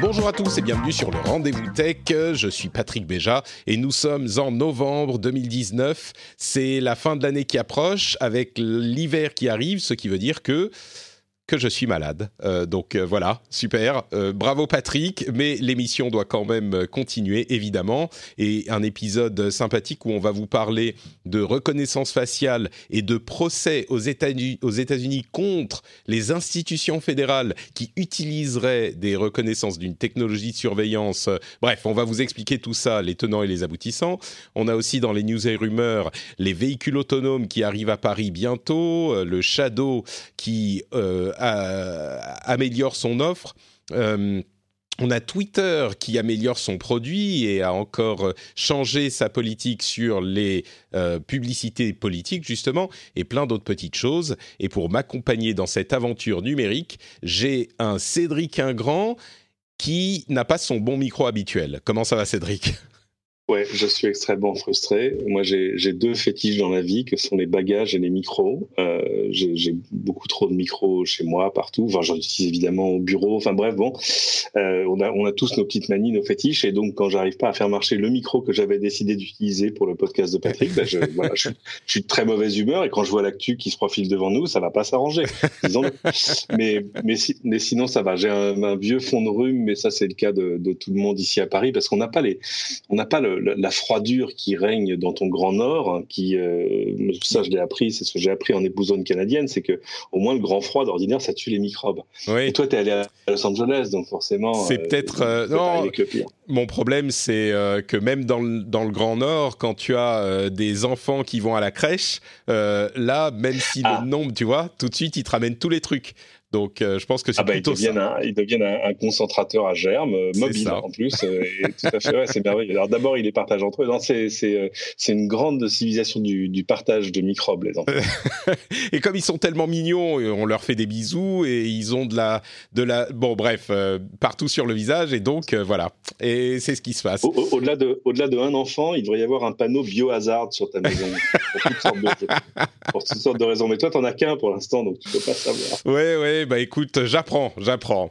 Bonjour à tous et bienvenue sur le Rendez-vous Tech. Je suis Patrick Béja et nous sommes en novembre 2019. C'est la fin de l'année qui approche avec l'hiver qui arrive, ce qui veut dire que que je suis malade. Euh, donc euh, voilà, super. Euh, bravo Patrick, mais l'émission doit quand même continuer, évidemment. Et un épisode sympathique où on va vous parler de reconnaissance faciale et de procès aux États-Unis contre les institutions fédérales qui utiliseraient des reconnaissances d'une technologie de surveillance. Bref, on va vous expliquer tout ça, les tenants et les aboutissants. On a aussi dans les news et rumeurs les véhicules autonomes qui arrivent à Paris bientôt, le Shadow qui améliore son offre. Euh, on a Twitter qui améliore son produit et a encore changé sa politique sur les euh, publicités politiques, justement, et plein d'autres petites choses. Et pour m'accompagner dans cette aventure numérique, j'ai un Cédric Ingrand qui n'a pas son bon micro habituel. Comment ça va, Cédric? Ouais, je suis extrêmement frustré. Moi, j'ai deux fétiches dans la vie, que sont les bagages et les micros. Euh, j'ai beaucoup trop de micros chez moi, partout. Enfin, j'en utilise évidemment au bureau. Enfin bref, bon, euh, on, a, on a tous nos petites manies, nos fétiches. Et donc, quand j'arrive pas à faire marcher le micro que j'avais décidé d'utiliser pour le podcast de Patrick, ben je, voilà, je, je, suis de très mauvaise humeur. Et quand je vois l'actu qui se profile devant nous, ça va pas s'arranger, mais, mais, si, mais sinon, ça va. J'ai un, un, vieux fond de rhume, mais ça, c'est le cas de, de, tout le monde ici à Paris, parce qu'on n'a pas les, on n'a pas le, la froidure qui règne dans ton grand nord, hein, qui, euh, ça je l'ai appris, c'est ce que j'ai appris en épousant une canadienne, c'est que au moins le grand froid d'ordinaire, ça tue les microbes. Oui. Et toi, tu es allé à Los Angeles, donc forcément. C'est euh, peut-être euh, non. Mon problème, c'est que même dans le, dans le grand nord, quand tu as des enfants qui vont à la crèche, là, même si ah. le nombre, tu vois, tout de suite, ils te ramènent tous les trucs. Donc, euh, je pense que c'est ah bah, plutôt ils deviennent ça. Un, ils deviennent un, concentrateur à germes euh, mobile en plus. Euh, et tout à fait, ouais, c'est merveilleux. Alors d'abord, ils les partagent entre eux. Non, c'est c'est c'est une grande civilisation du, du partage de microbes les enfants. et comme ils sont tellement mignons, on leur fait des bisous et ils ont de la de la bon bref partout sur le visage et donc voilà. Et c'est ce qui se passe. Au-delà de au-delà de un enfant, il devrait y avoir un panneau biohazard sur ta maison pour toutes sortes de pour toutes sortes de raisons. Mais toi, t'en as qu'un pour l'instant, donc tu peux pas savoir. Ouais, ouais bah écoute, j'apprends, j'apprends.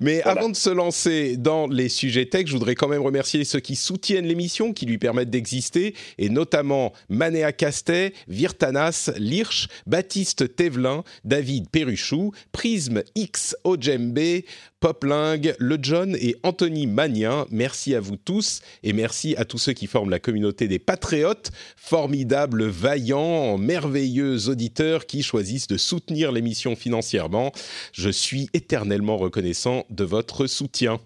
Mais avant de se lancer dans les sujets tech, je voudrais quand même remercier ceux qui soutiennent l'émission, qui lui permettent d'exister, et notamment Manéa Castet, Virtanas, Lirch, Baptiste Thévelin, David Perruchou, Prisme X Ojembe, Popling, Le John et Anthony Magnin. Merci à vous tous et merci à tous ceux qui forment la communauté des patriotes, formidables, vaillants, merveilleux auditeurs qui choisissent de soutenir l'émission financièrement. Je suis éternellement reconnaissant de votre soutien.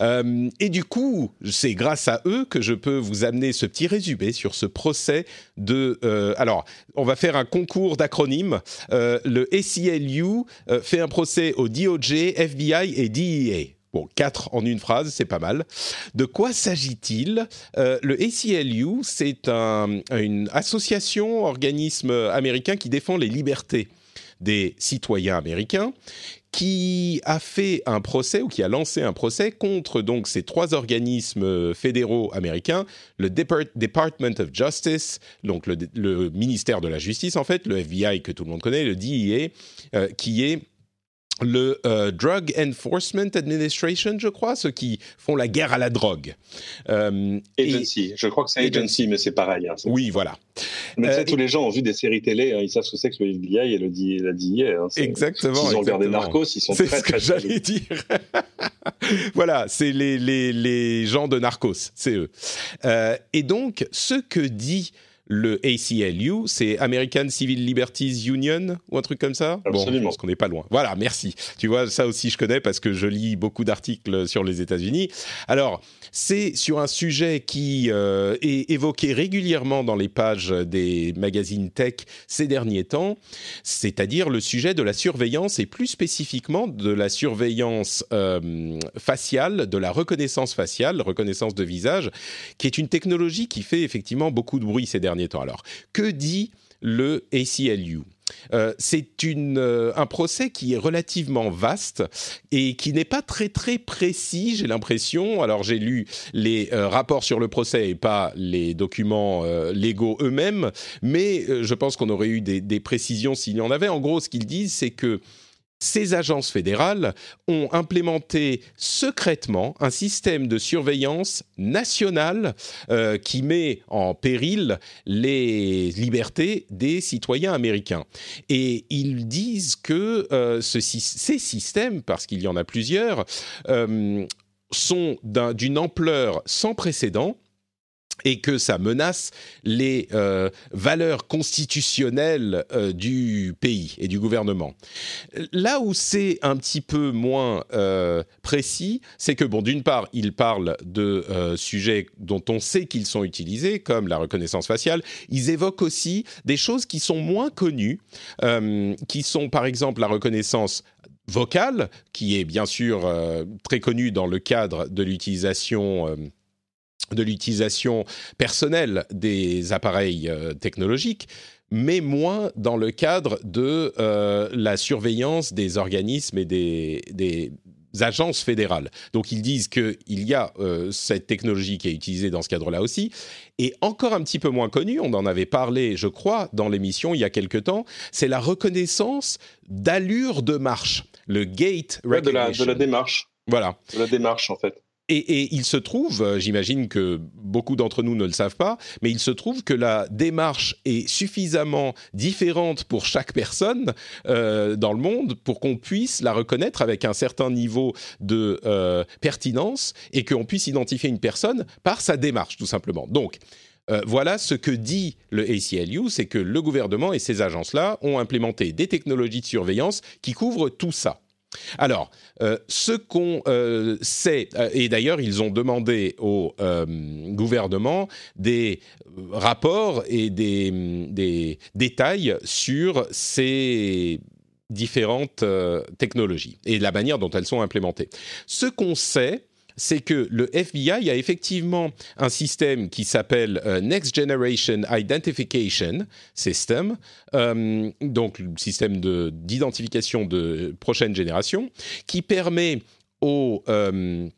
Euh, et du coup, c'est grâce à eux que je peux vous amener ce petit résumé sur ce procès de... Euh, alors, on va faire un concours d'acronymes. Euh, le ACLU fait un procès au DOJ, FBI et DEA. Bon, quatre en une phrase, c'est pas mal. De quoi s'agit-il? Le ACLU, c'est un, une association, organisme américain qui défend les libertés des citoyens américains qui a fait un procès ou qui a lancé un procès contre donc ces trois organismes fédéraux américains, le Department of Justice, donc le, ministère de la Justice en fait, le FBI que tout le monde connaît, le DEA, euh, qui est le euh, Drug Enforcement Administration, je crois, ceux qui font la guerre à la drogue. Euh, agency, je crois que c'est agency, mais c'est pareil. Hein, oui, voilà. Mais euh, tous les gens ont vu des séries télé, hein, ils savent ce que c'est que le FBI et le la DIA. Hein, exactement. Ils ont regardé Narcos, ils sont très, ce que j'allais dire. voilà, c'est les, les, les, gens de Narcos, c'est eux. Euh, et donc, ce que dit le ACLU, c'est American Civil Liberties Union ou un truc comme ça? Absolument. Bon, je pense qu'on n'est pas loin. Voilà, merci. Tu vois, ça aussi je connais parce que je lis beaucoup d'articles sur les États-Unis. Alors, c'est sur un sujet qui euh, est évoqué régulièrement dans les pages des magazines tech ces derniers temps, c'est-à-dire le sujet de la surveillance et plus spécifiquement de la surveillance euh, faciale, de la reconnaissance faciale, reconnaissance de visage, qui est une technologie qui fait effectivement beaucoup de bruit ces derniers temps. Alors, que dit le ACLU euh, c'est euh, un procès qui est relativement vaste et qui n'est pas très très précis, j'ai l'impression. Alors j'ai lu les euh, rapports sur le procès et pas les documents légaux eux-mêmes, mais je pense qu'on aurait eu des, des précisions s'il y en avait. En gros, ce qu'ils disent, c'est que ces agences fédérales ont implémenté secrètement un système de surveillance nationale euh, qui met en péril les libertés des citoyens américains. Et ils disent que euh, ces systèmes, parce qu'il y en a plusieurs, euh, sont d'une ampleur sans précédent et que ça menace les euh, valeurs constitutionnelles euh, du pays et du gouvernement. Là où c'est un petit peu moins euh, précis, c'est que, bon, d'une part, il parle de sujets dont on sait qu'ils sont utilisés, comme la reconnaissance faciale. Ils évoquent aussi des choses qui sont moins connues, qui sont, par exemple, la reconnaissance vocale, qui est bien sûr très connue dans le cadre de l'utilisation de l'utilisation personnelle des appareils euh, technologiques, mais moins dans le cadre de euh, la surveillance des organismes et des, agences fédérales. Donc ils disent qu'il y a euh, cette technologie qui est utilisée dans ce cadre-là aussi, et encore un petit peu moins connue, on en avait parlé, je crois, dans l'émission il y a quelque temps, c'est la reconnaissance d'allure de marche, le gate de, la, de la démarche. Voilà. De la démarche, en fait. Et, il se trouve, euh, j'imagine que beaucoup d'entre nous ne le savent pas, mais il se trouve que la démarche est suffisamment différente pour chaque personne euh, dans le monde pour qu'on puisse la reconnaître avec un certain niveau de euh, pertinence et qu'on puisse identifier une personne par sa démarche, tout simplement. Donc, voilà ce que dit le ACLU, c'est que le gouvernement et ces agences-là ont implémenté des technologies de surveillance qui couvrent tout ça. Alors, euh, ce qu'on euh, sait, euh, et d'ailleurs ils ont demandé au gouvernement des rapports et des, des détails sur ces différentes technologies et la manière dont elles sont implémentées. Ce qu'on sait, c'est que le FBI a effectivement un système qui s'appelle euh, Next Generation Identification System, euh, donc le système d'identification de, prochaine génération, qui permet aux euh,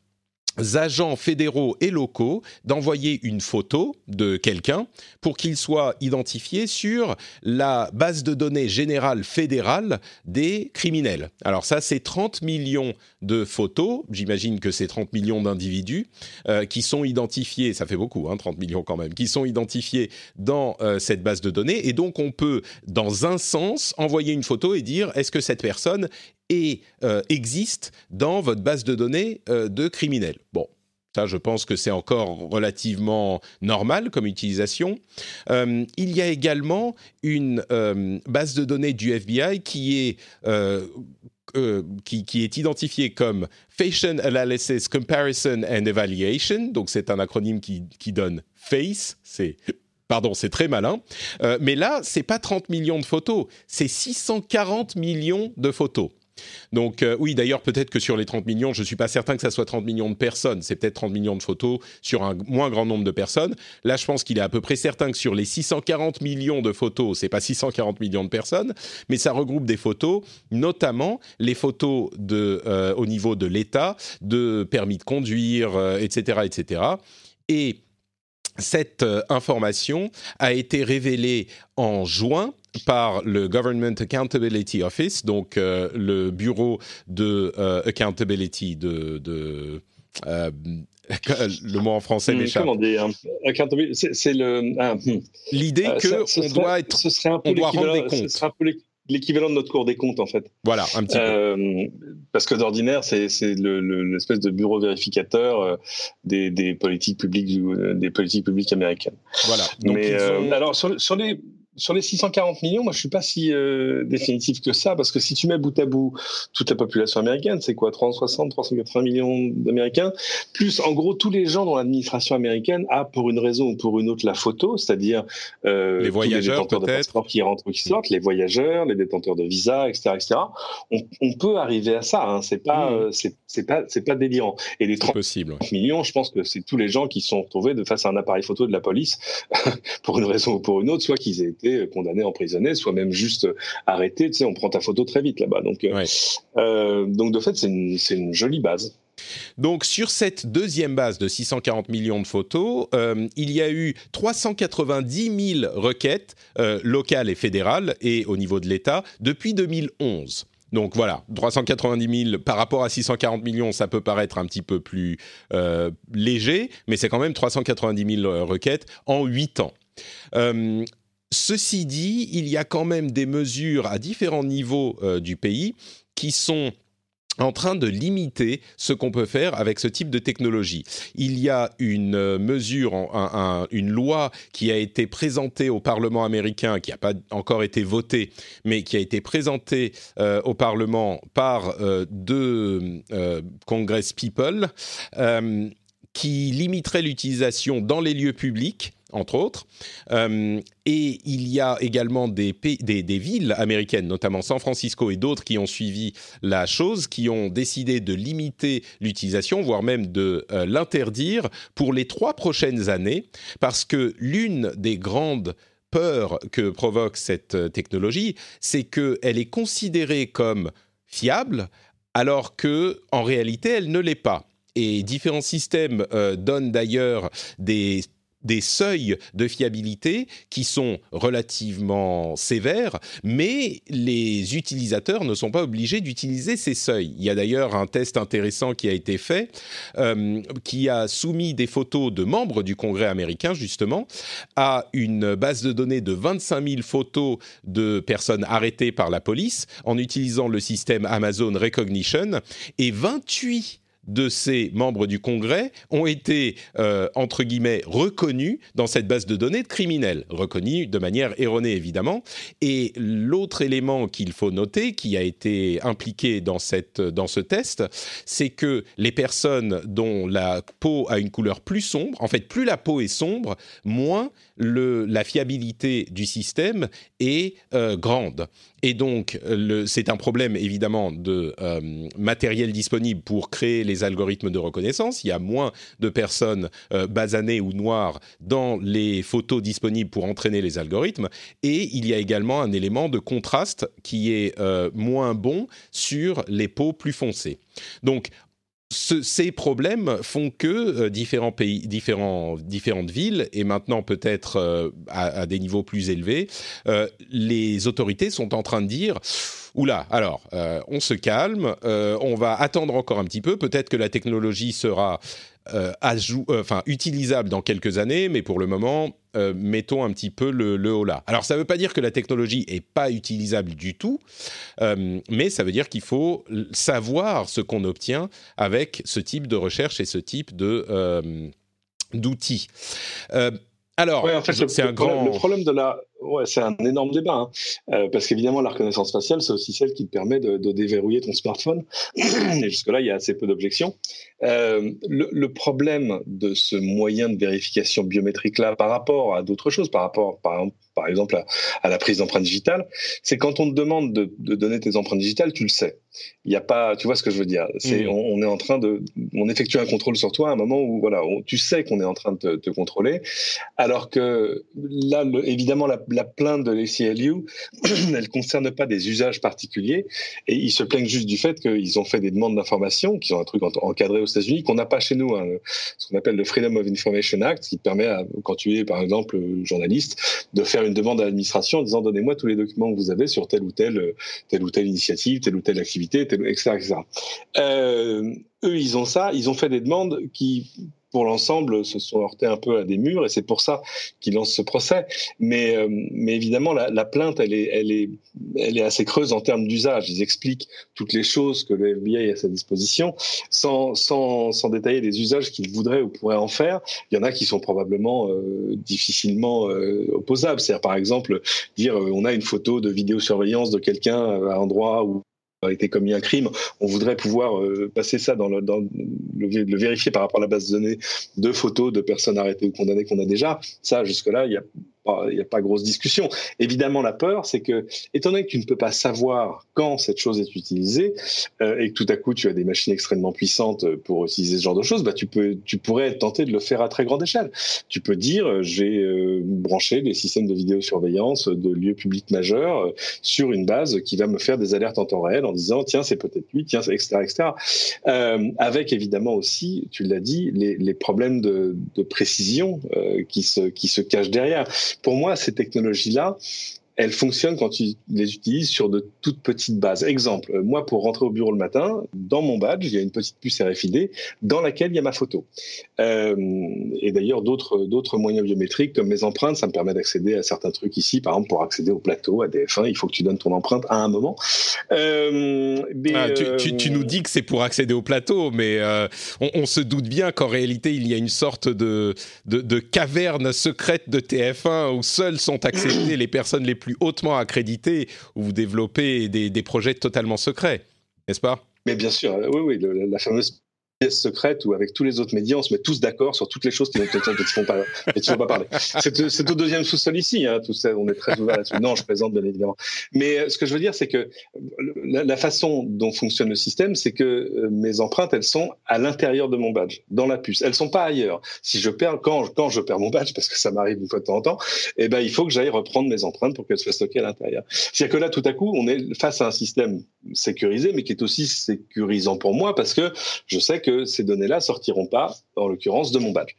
agents fédéraux et locaux d'envoyer une photo de quelqu'un pour qu'il soit identifié sur la base de données générale fédérale des criminels. Alors ça, c'est 30 millions de photos, j'imagine que c'est 30 millions d'individus euh, qui sont identifiés, ça fait beaucoup, hein, 30 millions quand même, qui sont identifiés dans euh, cette base de données. Et donc on peut, dans un sens, envoyer une photo et dire est-ce que cette personne et euh, existe dans votre base de données euh, de criminels. Bon, ça, je pense que c'est encore relativement normal comme utilisation. Euh, il y a également une base de données du FBI qui est, qui, est identifiée comme Facial Analysis Comparison and Evaluation. Donc, c'est un acronyme qui, qui donne FACE. Pardon, c'est très malin. mais là, c'est pas 30 millions de photos, c'est 640 millions de photos. Donc euh, oui, d'ailleurs, peut-être que sur les 30 millions, je ne suis pas certain que ça soit 30 millions de personnes, c'est peut-être 30 millions de photos sur un moins grand nombre de personnes. Là, je pense qu'il est à peu près certain que sur les 640 millions de photos, c'est pas 640 millions de personnes, mais ça regroupe des photos, notamment les photos de, euh, au niveau de l'État, de permis de conduire, etc., euh, etc. Et cette information a été révélée en juin par le Government Accountability Office, donc euh, le bureau de euh, accountability de, de euh, le mot en français hmm, m'échappe. C'est le. Ah, hmm. L'idée que on doit être, ce serait un peu on doit rendre des comptes. Ce serait un peu l'équivalent de notre cours des comptes en fait. Voilà, un petit peu. Parce que d'ordinaire, c'est l'espèce de bureau vérificateur des, des, politiques publiques des politiques publiques américaines. Voilà. Donc Mais alors sur, sur les sur les 640 millions, moi, je suis pas si euh, définitif que ça, parce que si tu mets bout à bout toute la population américaine, c'est quoi 360, 380 millions d'Américains, plus en gros tous les gens dans l'administration américaine a pour une raison ou pour une autre la photo, c'est-à-dire euh, les voyageurs peut-être qui rentrent ou qui sortent, les voyageurs, les détenteurs de visa, etc., etc. On, on peut arriver à ça, hein, c'est pas, mmh. euh, c'est pas, c'est pas délirant. Et les 30 possible, millions, je pense que c'est tous les gens qui sont retrouvés de face à un appareil photo de la police pour une raison ou pour une autre, soit qu'ils aient été condamnés, emprisonnés, soit même juste arrêtés. Tu sais, on prend ta photo très vite là-bas. Donc, euh, euh, donc de fait, c'est une, une, jolie base. Donc sur cette deuxième base de 640 millions de photos, euh, il y a eu 390 000 requêtes locales et fédérales et au niveau de l'État depuis 2011. Donc voilà, 390 000 par rapport à 640 millions, ça peut paraître un petit peu plus léger, mais c'est quand même 390 000 requêtes en 8 ans. Ceci dit, il y a quand même des mesures à différents niveaux euh, du pays qui sont en train de limiter ce qu'on peut faire avec ce type de technologie. Il y a une euh, mesure, une loi qui a été présentée au Parlement américain, qui n'a pas encore été votée, mais qui a été présentée euh, au Parlement par deux Congress People, qui limiterait l'utilisation dans les lieux publics entre autres. Euh, et il y a également des, villes américaines, notamment San Francisco et d'autres, qui ont suivi la chose, qui ont décidé de limiter l'utilisation, voire même de euh, l'interdire pour les trois prochaines années, parce que l'une des grandes peurs que provoque cette euh, technologie, c'est qu'elle est considérée comme fiable, alors que en réalité, elle ne l'est pas et différents systèmes donnent d'ailleurs des des seuils de fiabilité qui sont relativement sévères, mais les utilisateurs ne sont pas obligés d'utiliser ces seuils. Il y a d'ailleurs un test intéressant qui a été fait, euh, qui a soumis des photos de membres du Congrès américain, justement, à une base de données de 25 000 photos de personnes arrêtées par la police en utilisant le système Amazon Recognition, et 28 de ces membres du Congrès ont été, euh, entre guillemets, reconnus dans cette base de données de criminels, reconnus de manière erronée évidemment. Et l'autre élément qu'il faut noter, qui a été impliqué dans, cette, dans ce test, c'est que les personnes dont la peau a une couleur plus sombre, en fait plus la peau est sombre, moins la fiabilité du système est euh, grande. Et donc, c'est un problème évidemment de euh, matériel disponible pour créer les algorithmes de reconnaissance. Il y a moins de personnes euh, basanées ou noires dans les photos disponibles pour entraîner les algorithmes. Et il y a également un élément de contraste qui est moins bon sur les peaux plus foncées. Donc, ces problèmes font que euh, différents pays, différents, différentes villes, et maintenant peut-être euh, à, des niveaux plus élevés, euh, les autorités sont en train de dire Oula, alors, on se calme, on va attendre encore un petit peu, peut-être que la technologie sera enfin, utilisable dans quelques années, mais pour le moment, euh, mettons un petit peu le, le haut là. Alors, ça ne veut pas dire que la technologie est pas utilisable du tout, mais ça veut dire qu'il faut savoir ce qu'on obtient avec ce type de recherche et ce type de d'outils. alors, en fait, c'est un grand. Le problème de la Ouais, c'est un énorme débat, hein. euh, parce qu'évidemment, la reconnaissance faciale, c'est aussi celle qui te permet de, de déverrouiller ton smartphone. Et jusque-là, il y a assez peu d'objections. Euh, le, le, problème de ce moyen de vérification biométrique-là par rapport à d'autres choses, par rapport, par, par exemple, à, à la prise d'empreintes digitales, c'est quand on te demande de, de, donner tes empreintes digitales, tu le sais. Il n'y a pas, tu vois ce que je veux dire. C'est, mmh. on, on, est en train de, on effectue un contrôle sur toi à un moment où, voilà, tu sais qu'on est en train de te, te, contrôler, alors que là, le, évidemment, la, la plainte de l'ACLU, elle concerne pas des usages particuliers et ils se plaignent juste du fait qu'ils ont fait des demandes d'information, qui ont un truc encadré aux États-Unis qu'on n'a pas chez nous, hein, ce qu'on appelle le Freedom of Information Act, qui permet, quand tu es par exemple journaliste, de faire une demande à l'administration en disant donnez-moi tous les documents que vous avez sur telle ou telle, telle ou telle initiative, telle ou telle activité, etc. Euh, eux, ils ont ça, ils ont fait des demandes qui pour l'ensemble, se sont heurtés un peu à des murs et c'est pour ça qu'ils lancent ce procès. Mais, euh, mais évidemment, la, plainte, elle est, elle, est, elle est assez creuse en termes d'usage. Ils expliquent toutes les choses que le FBI a à sa disposition sans, sans, sans détailler les usages qu'ils voudraient ou pourraient en faire. Il y en a qui sont probablement euh, difficilement euh, opposables. C'est-à-dire, par exemple, dire on a une photo de vidéosurveillance de quelqu'un à un endroit où a été commis un crime, on voudrait pouvoir euh, passer ça dans, le, le, vérifier par rapport à la base de données de photos de personnes arrêtées ou condamnées qu'on a déjà. Ça, jusque-là, il y a il n'y a pas grosse discussion. Évidemment, la peur, c'est que, étant donné que tu ne peux pas savoir quand cette chose est utilisée, euh, et que tout à coup tu as des machines extrêmement puissantes pour utiliser ce genre de choses, bah tu peux, tu pourrais être tenté de le faire à très grande échelle. Tu peux dire, euh, j'ai euh, branché des systèmes de vidéosurveillance de lieux publics majeurs euh, sur une base qui va me faire des alertes en temps réel en disant, tiens, c'est peut-être lui, tiens, etc., etc. Euh, avec évidemment aussi, tu l'as dit, les, les problèmes de, de précision qui se qui se cachent derrière pour moi, ces technologies-là, elles fonctionnent quand tu les utilises sur de toutes petites bases. Exemple, euh, moi, pour rentrer au bureau le matin, dans mon badge, il y a une petite puce RFID dans laquelle il y a ma photo. Euh, et d'ailleurs, d'autres d'autres moyens biométriques comme mes empreintes, ça me permet d'accéder à certains trucs ici. Par exemple, pour accéder au plateau, à DF1, il faut que tu donnes ton empreinte à un moment. Euh, ah, tu, nous dis que c'est pour accéder au plateau, mais on, se doute bien qu'en réalité, il y a une sorte de, de, de caverne secrète de TF1 où seules sont accédées les personnes les plus plus hautement accrédité où vous développez des, projets totalement secrets, n'est-ce pas? Mais bien sûr, oui, oui, la fameuse secrète où avec tous les autres médias, on se met tous d'accord sur toutes les choses qui ne font pas, pas parler. C'est au deuxième sous-sol ici, hein, on est très ouvert là-dessus. Non, je présente bien évidemment. Mais euh, ce que je veux dire, c'est que la, façon dont fonctionne le système, c'est que euh, mes empreintes, elles sont à l'intérieur de mon badge, dans la puce. Elles sont pas ailleurs. Si je perds, quand, quand je perds mon badge, parce que ça m'arrive une fois de temps en temps, eh ben, il faut que j'aille reprendre mes empreintes pour qu'elles soient stockées à l'intérieur. C'est-à-dire que là, tout à coup, on est face à un système sécurisé, mais qui est aussi sécurisant pour moi parce que je sais que ces données-là sortiront pas, en l'occurrence, de mon badge.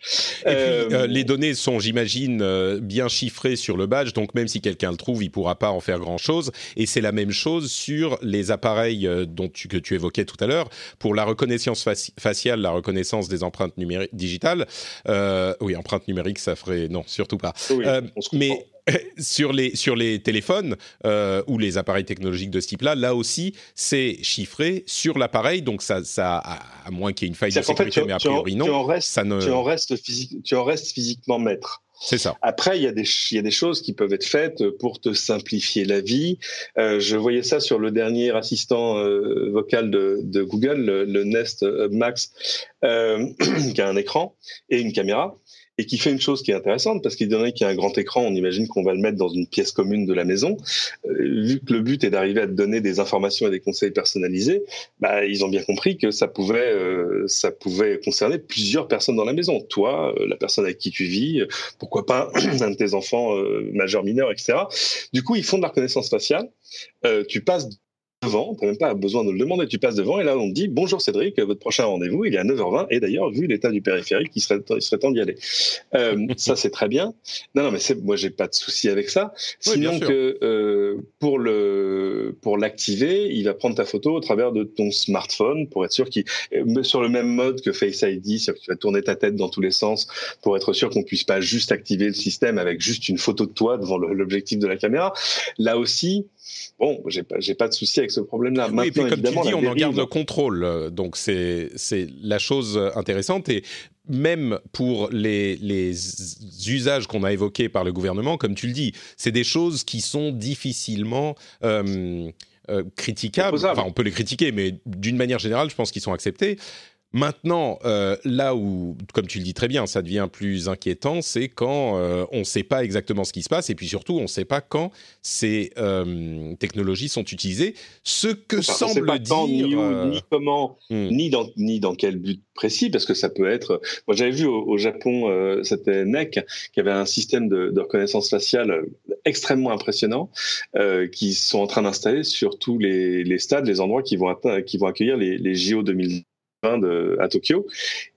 Et puis, euh, euh, les données sont, j'imagine, euh, bien chiffrées sur le badge, donc même si quelqu'un le trouve, il pourra pas en faire grand-chose. Et c'est la même chose sur les appareils dont tu, que tu évoquais tout à l'heure, pour la reconnaissance faciale, la reconnaissance des empreintes numériques digitales. oui, empreintes numériques, ça ferait non, surtout pas. mais sur les sur les téléphones euh, ou les appareils technologiques de ce type-là, là aussi, c'est chiffré sur l'appareil, donc ça, ça à moins qu'il y ait une faille de sécurité, mais a priori non. Tu en restes, ça ne... tu en restes, tu en restes physiquement maître. C'est ça. Après, il y, a des, y a des choses qui peuvent être faites pour te simplifier la vie. Euh, je voyais ça sur le dernier assistant euh, vocal de, de Google, le, le Nest Max, qui a un écran et une caméra et qui fait une chose qui est intéressante parce qu'il donné qu'il y a un grand écran, on imagine qu'on va le mettre dans une pièce commune de la maison. Euh, vu que le but est d'arriver à te donner des informations et des conseils personnalisés, bah, ils ont bien compris que ça pouvait, euh, ça pouvait concerner plusieurs personnes dans la maison. Toi, euh, la personne avec qui tu vis, pourquoi pas un de tes enfants majeurs, mineurs, etc. Du coup, ils font de la reconnaissance faciale. tu passes devant, tu n'as même pas besoin de le demander, tu passes devant et là on te dit bonjour Cédric, votre prochain rendez-vous il est à 9h20 et d'ailleurs vu l'état du périphérique il serait, il serait temps d'y aller. Euh, ça c'est très bien. Non non mais c'est, moi j'ai pas de souci avec ça. Sinon que euh, pour le pour l'activer, il va prendre ta photo au travers de ton smartphone pour être sûr qu'il euh, sur le même mode que Face ID, c'est-à-dire que tu vas tourner ta tête dans tous les sens pour être sûr qu'on puisse pas juste activer le système avec juste une photo de toi devant l'objectif de la caméra. Là aussi, Bon, j'ai pas, j'ai pas de souci avec ce problème-là. Oui, et puis comme tu dis, on en garde le contrôle. Donc c'est c'est la chose intéressante et même pour les, les usages qu'on a évoqués par le gouvernement, comme tu le dis, c'est des choses qui sont difficilement euh, euh, critiquables. Enfin, on peut les critiquer, mais d'une manière générale, je pense qu'ils sont acceptés. Maintenant, euh, là où, comme tu le dis très bien, ça devient plus inquiétant, c'est quand euh, on ne sait pas exactement ce qui se passe et puis surtout, on ne sait pas quand ces euh, technologies sont utilisées. Ce que semble pas dire... ni, ni comment, hmm. ni, dans, ni dans quel but précis, parce que ça peut être... Moi, j'avais vu au, Japon, c'était NEC, qui avait un système de, reconnaissance faciale extrêmement impressionnant, qui sont en train d'installer sur tous les, stades, les endroits qui vont, qui vont accueillir les, les JO 2020 de, à Tokyo.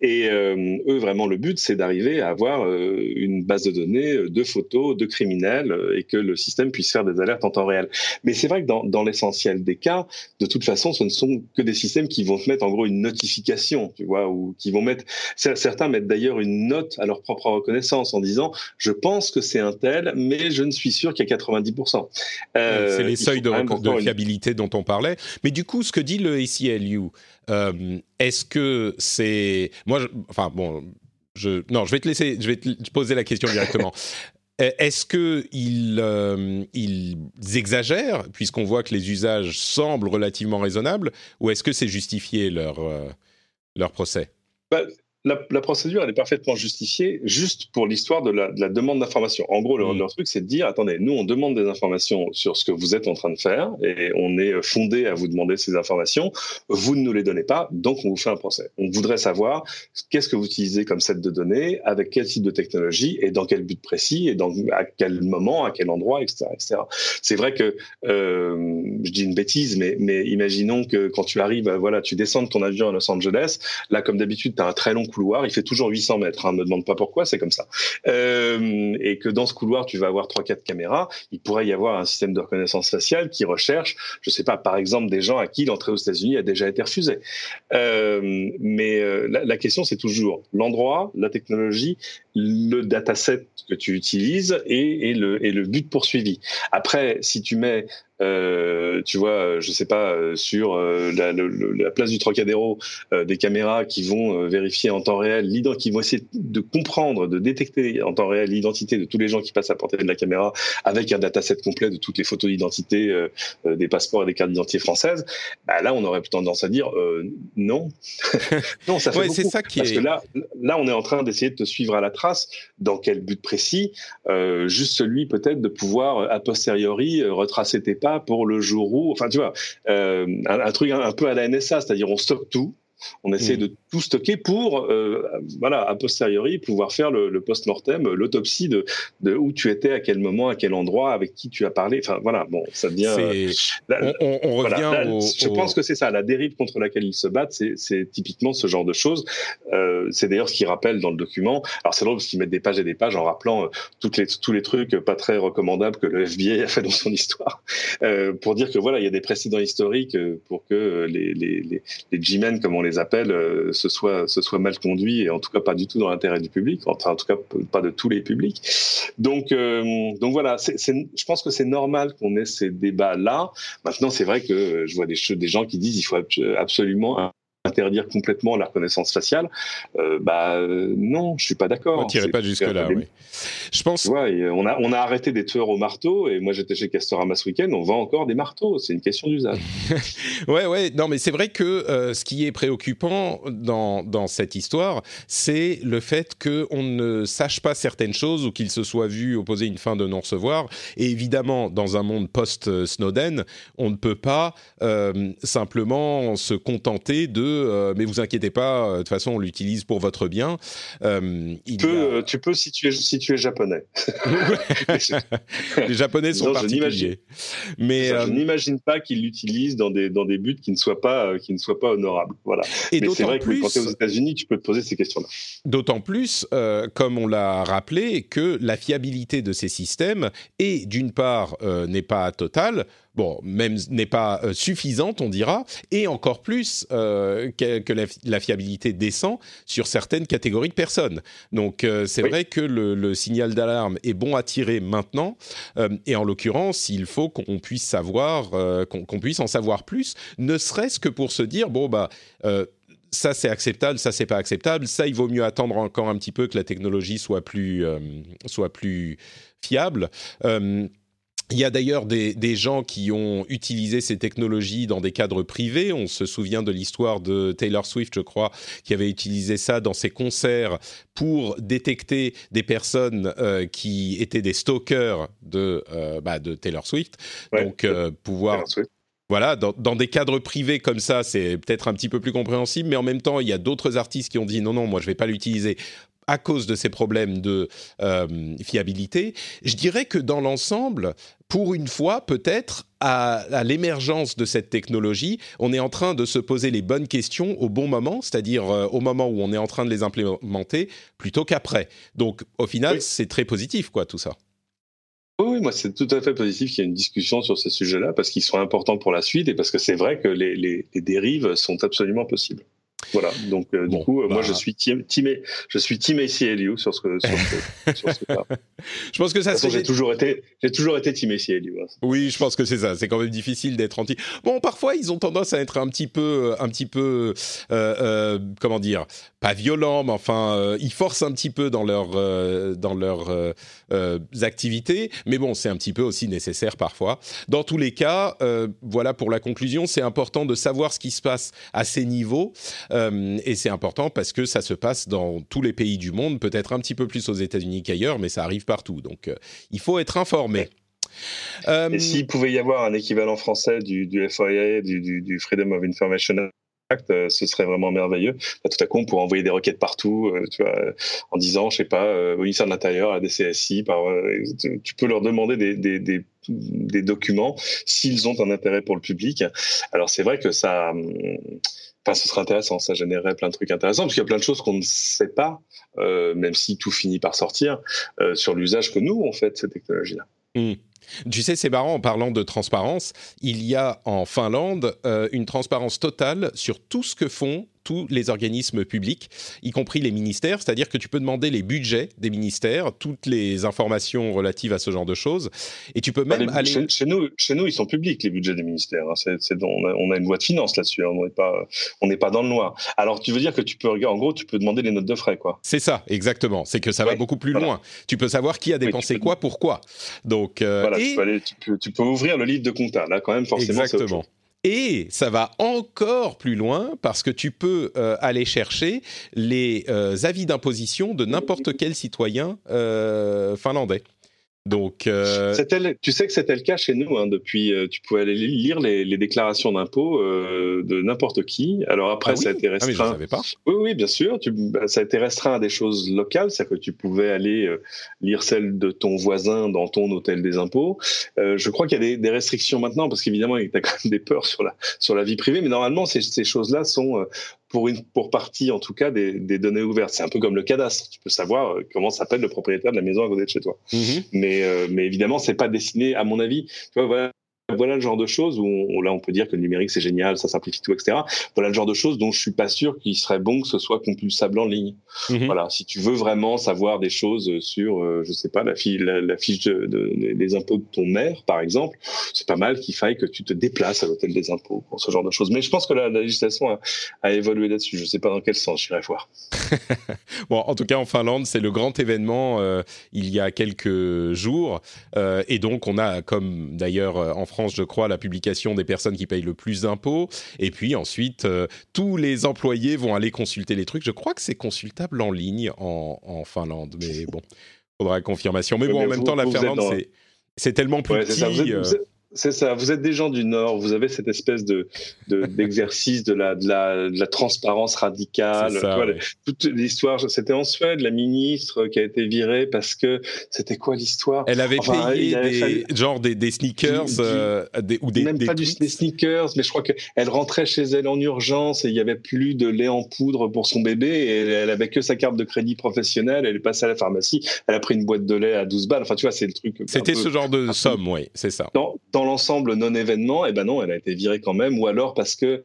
Et euh, eux, vraiment, le but, c'est d'arriver à avoir euh, une base de données de photos de criminels et que le système puisse faire des alertes en temps réel. Mais c'est vrai que dans, dans l'essentiel des cas, de toute façon, ce ne sont que des systèmes qui vont te mettre en gros une notification, tu vois, ou qui vont mettre. Certains mettent d'ailleurs une note à leur propre reconnaissance en disant je pense que c'est un tel, mais je ne suis sûr qu'il y a 90%. Euh, c'est les seuils de, de fiabilité dont on parlait. Mais du coup, ce que dit le ACLU, euh, est-ce que c'est moi Enfin bon, je non, je vais te laisser, je vais te poser la question directement. Euh, est-ce qu'ils euh, ils exagèrent, puisqu'on voit que les usages semblent relativement raisonnables, ou est-ce que c'est justifié leur, leur procès? Bah, la, procédure, elle est parfaitement justifiée juste pour l'histoire de la, demande d'information. En gros, leur, mm. truc, c'est de dire, attendez, nous, on demande des informations sur ce que vous êtes en train de faire et on est fondé à vous demander ces informations. Vous ne nous les donnez pas, donc on vous fait un procès. On voudrait savoir qu'est-ce que vous utilisez comme set de données, avec quel type de technologie et dans quel but précis et dans, à quel moment, à quel endroit, etc. etc. C'est vrai que, euh, je dis une bêtise, mais, mais imaginons que quand tu arrives, voilà, tu descends de ton avion à Los Angeles, là, comme d'habitude, tu as un très long couloir, il fait toujours 800 mètres. Hein, me demande pas pourquoi, c'est comme ça. Euh, et que dans ce couloir, tu vas avoir trois quatre caméras. Il pourrait y avoir un système de reconnaissance faciale qui recherche, je sais pas, par exemple, des gens à qui l'entrée aux États-Unis a déjà été refusée. Euh, mais euh, la, question, c'est toujours l'endroit, la technologie, le dataset que tu utilises et, et, le, et le but poursuivi. Après, si tu mets euh, tu vois, je sais pas, euh, sur euh, la, la, place du Trocadéro, euh, des caméras qui vont vérifier en temps réel, qui vont essayer de comprendre, de détecter en temps réel l'identité de tous les gens qui passent à portée de la caméra, avec un dataset complet de toutes les photos d'identité, des passeports et des cartes d'identité françaises. Bah, là, on aurait tendance à dire non, non, ça fait beaucoup. Ça qui Parce que là, là, on est en train d'essayer de te suivre à la trace. Dans quel but précis Juste celui peut-être de pouvoir a posteriori retracer tes pas pour le jour où, enfin tu vois, euh, un, truc un, peu à la NSA, c'est-à-dire on stocke tout, on essaie mm. de tout stocker pour, euh, voilà, a posteriori, pouvoir faire le, post-mortem, l'autopsie de, de, où tu étais, à quel moment, à quel endroit, avec qui tu as parlé. Enfin, voilà, bon, ça devient. on, revient Je pense que c'est ça, la dérive contre laquelle ils se battent, c'est typiquement ce genre de choses. Euh, c'est d'ailleurs ce qu'ils rappellent dans le document. Alors, c'est drôle parce qu'ils mettent des pages et des pages en rappelant euh, toutes les, tous les trucs pas très recommandables que le FBI a fait dans son histoire, euh, pour dire que voilà, il y a des précédents historiques pour que les, les, les, les G-men, comme on les appelle, ce soit, ce soit mal conduit et en tout cas pas du tout dans l'intérêt du public, enfin en tout cas pas de tous les publics. Donc, euh, donc voilà, je pense que c'est normal qu'on ait ces débats-là. Maintenant, c'est vrai que je vois des, des gens qui disent il faut absolument interdire complètement la reconnaissance faciale, euh, bah non, je suis pas d'accord. On tirait pas jusque là. Oui. Je pense. Ouais, on a on a arrêté des tueurs au marteau et moi j'étais chez Castorama ce week-end, on vend encore des marteaux. C'est une question d'usage. ouais, ouais. Non, mais c'est vrai que euh, ce qui est préoccupant dans dans cette histoire, c'est le fait que on ne sache pas certaines choses ou qu'il se soit vu opposer une fin de non recevoir. Et évidemment, dans un monde post Snowden, on ne peut pas euh, simplement se contenter de euh, mais vous inquiétez pas, euh, de toute façon, on l'utilise pour votre bien. Euh, tu, peux, tu peux si tu es, si tu es japonais. Les japonais sont particuliers. Mais je n'imagine pas qu'ils l'utilisent dans des, dans des buts qui ne soient pas, qui ne soient pas honorables. Voilà. Et mais c'est vrai que quand tu es aux États-Unis, tu peux te poser ces questions-là. D'autant plus, comme on l'a rappelé, que la fiabilité de ces systèmes est d'une part n'est pas totale bon, même n'est pas euh, suffisante, on dira, et encore plus euh, que, la, fiabilité descend sur certaines catégories de personnes. Donc euh, c'est vrai que le, signal d'alarme est bon à tirer maintenant, et en l'occurrence, il faut qu'on puisse savoir, qu'on puisse en savoir plus, ne serait-ce que pour se dire bon bah ça c'est acceptable, ça c'est pas acceptable, ça il vaut mieux attendre encore un petit peu que la technologie soit plus, soit plus fiable. Il y a d'ailleurs des, des, gens qui ont utilisé ces technologies dans des cadres privés. On se souvient de l'histoire de Taylor Swift, je crois, qui avait utilisé ça dans ses concerts pour détecter des personnes euh, qui étaient des stalkers de, euh, bah, de Taylor Swift. Donc, euh, pouvoir... Voilà, dans, dans, des cadres privés comme ça, c'est peut-être un petit peu plus compréhensible, mais en même temps, il y a d'autres artistes qui ont dit non, non, moi je vais pas l'utiliser à cause de ces problèmes de fiabilité. Je dirais que dans l'ensemble, pour une fois, peut-être, à, l'émergence de cette technologie, on est en train de se poser les bonnes questions au bon moment, c'est-à-dire au moment où on est en train de les implémenter, plutôt qu'après. Donc, au final, c'est très positif, quoi, tout ça. Oui, moi c'est tout à fait positif qu'il y ait une discussion sur ces sujets-là parce qu'ils sont importants pour la suite et parce que c'est vrai que les, les dérives sont absolument possibles. Voilà, donc euh, du coup, euh, moi je bah. suis team, je suis team AC Eliou sur ce, sur sur ce cas. je pense que ça. J'ai toujours été, j'ai toujours été team AC Eliou. Hein. Oui, je pense que c'est ça. C'est quand même difficile d'être anti. Bon, parfois ils ont tendance à être un petit peu, un petit peu, euh, comment dire, pas violents, mais enfin, ils forcent un petit peu dans leur, dans leurs activités. Mais bon, c'est un petit peu aussi nécessaire parfois. Dans tous les cas, voilà pour la conclusion, c'est important de savoir ce qui se passe à ces niveaux. Euh, et c'est important parce que ça se passe dans tous les pays du monde, peut-être un petit peu plus aux États-Unis qu'ailleurs, mais ça arrive partout. Donc euh, il faut être informé. Euh, et s'il pouvait y avoir un équivalent français du, du FOIA, du, Freedom of Information ce serait vraiment merveilleux. tout à coup, on pourrait envoyer des requêtes partout, tu vois, en disant, je sais pas, au ministère de l'Intérieur, à des CSI, par, tu peux leur demander des, des, des, des documents s'ils ont un intérêt pour le public. Alors c'est vrai que ça, ce serait intéressant, ça générerait plein de trucs intéressants, parce qu'il y a plein de choses qu'on ne sait pas, euh, même si tout finit par sortir, euh, sur l'usage que nous, on fait de ces technologies-là. Mmh. Tu sais, c'est marrant, en parlant de transparence, il y a en Finlande euh, une transparence totale sur tout ce que font tous les organismes publics, y compris les ministères, c'est-à-dire que tu peux demander les budgets des ministères, toutes les informations relatives à ce genre de choses, et tu peux bah, même aller... Chez, nous, chez nous, ils sont publics, les budgets des ministères. Hein. C'est, on, a, une loi de finances là-dessus, hein. on n'est pas, on n'est pas dans le noir. Alors, tu veux dire que tu peux, en gros, tu peux demander les notes de frais, quoi. C'est ça, exactement. C'est que ça va beaucoup plus loin. Tu peux savoir qui a dépensé quoi, pourquoi. Donc, euh, voilà, tu, peux tu, peux, ouvrir le livre de compta. Là, quand même, forcément, Exactement. Et ça va encore plus loin parce que tu peux euh, aller chercher les euh, avis d'imposition de n'importe quel citoyen euh, finlandais. Donc, euh, tu sais que c'était le cas chez nous. Hein, depuis, euh, tu pouvais aller lire les, déclarations d'impôts euh, de n'importe qui. Alors après, ah ça a été restreint. Ah, mais je savais pas. Oui, oui, bien sûr. Tu, bah, ça a été restreint à des choses locales, c'est-à-dire que tu pouvais aller lire celle de ton voisin dans ton hôtel des impôts. je crois qu'il y a des, des, restrictions maintenant, parce qu'évidemment, il y a quand même des peurs sur la sur la vie privée. Mais normalement, ces, ces choses-là sont pour une pour partie en tout cas des, des données ouvertes. C'est un peu comme le cadastre. Tu peux savoir euh, comment s'appelle le propriétaire de la maison à côté de chez toi. Mm-hmm. Mais euh, mais évidemment, c'est pas destiné à mon avis. Tu vois, voilà, voilà le genre de choses où là on peut dire que le numérique c'est génial, ça simplifie tout, etc. Voilà le genre de choses dont je suis pas sûr qu'il serait bon que ce soit compulsable en ligne. Mhm. Voilà, si tu veux vraiment savoir des choses sur, euh, je sais pas, la, fiche, la, fiche de, des impôts de ton maire, par exemple, c'est pas mal qu'il faille que tu te déplaces à l'hôtel des impôts pour ce genre de choses. Mais je pense que la, législation a, évolué là-dessus. Je sais pas dans quel sens, j'irai voir. bon, en tout cas en Finlande, c'est le grand événement euh, il y a quelques jours, euh, et donc on a, comme d'ailleurs en France je crois, la publication des personnes qui payent le plus d'impôts. Et puis ensuite, euh, tous les employés vont aller consulter les trucs. Je crois que c'est consultable en ligne en, Finlande, mais bon, faudra confirmation. Mais bon, en même temps, la Finlande, c'est tellement plus petit. C'est ça. Vous êtes des gens du Nord. Vous avez cette espèce de d'exercice de, la, de, la, de la transparence radicale. Ça, toute l'histoire. C'était en Suède, la ministre qui a été virée parce que c'était quoi l'histoire? Elle avait payé des, genre des, des sneakers euh, des, ou des même pas du, des sneakers, mais je crois qu'elle rentrait chez elle en urgence et il y avait plus de lait en poudre pour son bébé et elle, avait que sa carte de crédit professionnelle. Elle est passée à la pharmacie. Elle a pris une boîte de lait à 12 balles. Enfin, tu vois, c'est le truc. C'était ce genre de somme, oui, c'est ça dans l'ensemble non-événement, eh ben non, elle a été virée quand même, ou alors parce que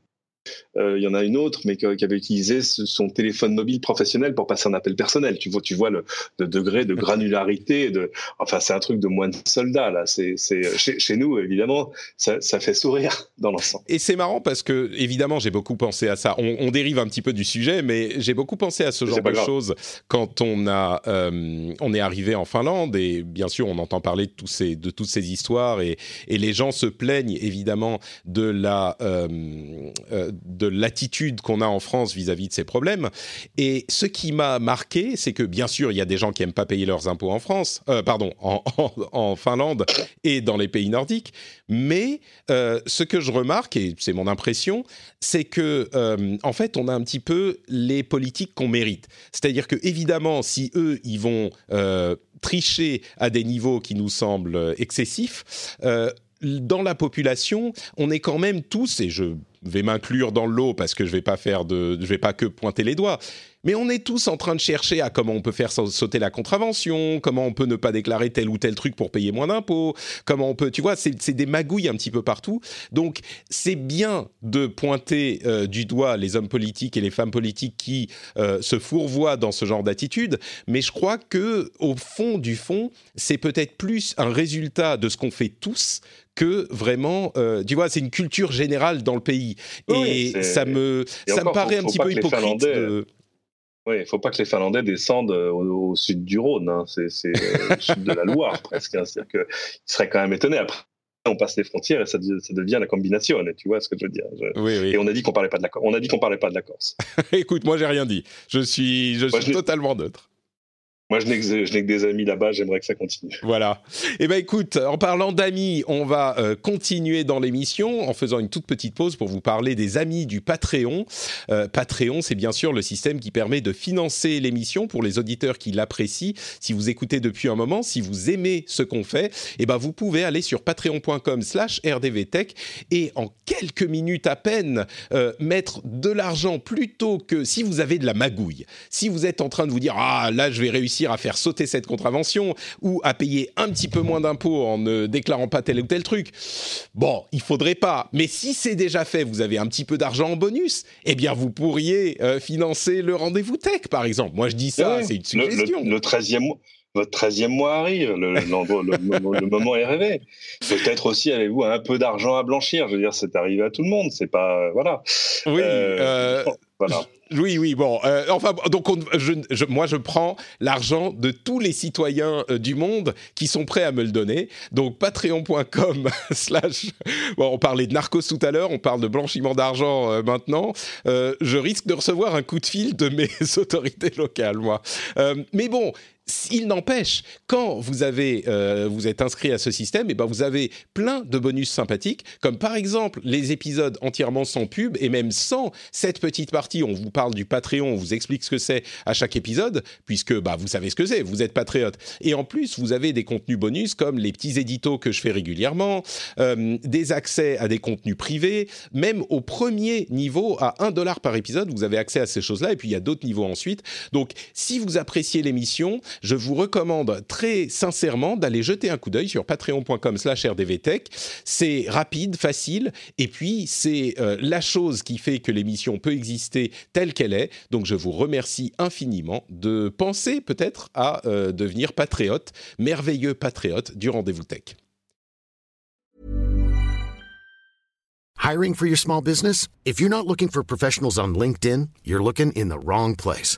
il y en a une autre, mais qui, avait utilisé son téléphone mobile professionnel pour passer un appel personnel. Tu vois, tu vois le, degré de granularité. De, enfin, c'est un truc de moins de soldats là. C'est, chez, chez, nous, évidemment, ça, ça fait sourire dans l'ensemble. Et c'est marrant parce que, évidemment, j'ai beaucoup pensé à ça. On, dérive un petit peu du sujet, mais j'ai beaucoup pensé à ce genre de choses quand on a, euh, on est arrivé en Finlande et bien sûr, on entend parler de tous ces, de toutes ces histoires et, et les gens se plaignent évidemment de la euh, de l'attitude qu'on a en France vis-à-vis de ces problèmes. Et ce qui m'a marqué, c'est que bien sûr, il y a des gens qui aiment pas payer leurs impôts en France, euh, pardon, en, Finlande et dans les pays nordiques. Mais euh, ce que je remarque, et c'est mon impression, c'est que en fait, on a un petit peu les politiques qu'on mérite. C'est-à-dire que évidemment, si eux, ils vont tricher à des niveaux qui nous semblent excessifs, dans la population, on est quand même tous, et je vais m'inclure dans l'eau parce que je vais pas faire de, je vais pas que pointer les doigts, mais on est tous en train de chercher à comment on peut faire sauter la contravention, comment on peut ne pas déclarer tel ou tel truc pour payer moins d'impôts, comment on peut, tu vois, c'est des magouilles un petit peu partout. Donc c'est bien de pointer euh, du doigt les hommes politiques et les femmes politiques qui euh, se fourvoient dans ce genre d'attitude, mais je crois que au fond du fond, c'est peut-être plus un résultat de ce qu'on fait tous que vraiment, euh, tu vois, c'est une culture générale dans le pays. et ça me, ça me paraît un petit peu hypocrite. De... Oui, il ne faut pas que les Finlandais descendent euh, au, sud du Rhône, hein. c'est le sud de la Loire presque. Hein. C'est-à-dire qu'ils seraient quand même étonnés. Après, on passe les frontières et ça, devient la combination. Tu vois ce que je veux dire? Oui, oui. Et on a dit qu'on parlait pas de la On a dit qu'on parlait pas de la Corse. Écoute, moi j'ai rien dit. Je suis, je suis totalement neutre. Moi, je n'ai que, des amis là-bas, j'aimerais que ça continue. Voilà. Eh bien, écoute, en parlant d'amis, on va euh, continuer dans l'émission en faisant une toute petite pause pour vous parler des amis du Patreon. Euh, Patreon, c'est bien sûr le système qui permet de financer l'émission pour les auditeurs qui l'apprécient. Si vous écoutez depuis un moment, si vous aimez ce qu'on fait, eh ben, vous pouvez aller sur patreon.com slash rdvtech et en quelques minutes à peine euh, mettre de l'argent plutôt que si vous avez de la magouille. Si vous êtes en train de vous dire, ah, là, je vais réussir à faire sauter cette contravention ou à payer un petit peu moins d'impôts en ne déclarant pas tel ou tel truc. Bon, il faudrait pas. Mais si c'est déjà fait, vous avez un petit peu d'argent en bonus, eh bien vous pourriez euh, financer le rendez-vous tech, par exemple. Moi, je dis ça, c'est une suggestion. Le, 13e mois votre 13e mois arrive, le, le, moment est rêvé. Peut-être aussi avez-vous un peu d'argent à blanchir. Je veux dire, c'est arrivé à tout le monde. C'est pas voilà. Oui. Euh, euh Oui, oui, bon. Euh, enfin, donc, je, moi, je prends l'argent de tous les citoyens euh, du monde qui sont prêts à me le donner. Donc, patreon.com slash... Bon, on parlait de narcos tout à l'heure, on parle de blanchiment d'argent euh, maintenant. je risque de recevoir un coup de fil de mes autorités locales, moi. mais bon, il n'empêche, quand vous avez, euh, vous êtes inscrit à ce système, et eh ben vous avez plein de bonus sympathiques, comme par exemple les épisodes entièrement sans pub et même sans cette petite partie. On vous parle du Patreon, on vous explique ce que c'est à chaque épisode, puisque bah vous savez ce que c'est, vous êtes patriote. Et en plus, vous avez des contenus bonus comme les petits éditos que je fais régulièrement, euh, des accès à des contenus privés, même au premier niveau à 1 dollar par épisode, vous avez accès à ces choses-là. Et puis il y a d'autres niveaux ensuite. Donc si vous appréciez l'émission je vous recommande très sincèrement d'aller jeter un coup d'œil sur patreon.com/rdvtech. C'est rapide, facile, et puis c'est euh, la chose qui fait que l'émission peut exister telle qu'elle est. Donc je vous remercie infiniment de penser peut-être à euh, devenir patriote, merveilleux patriote du rendez-vous tech. Hiring for your small business? If you're not looking for professionals on LinkedIn, you're looking in the wrong place.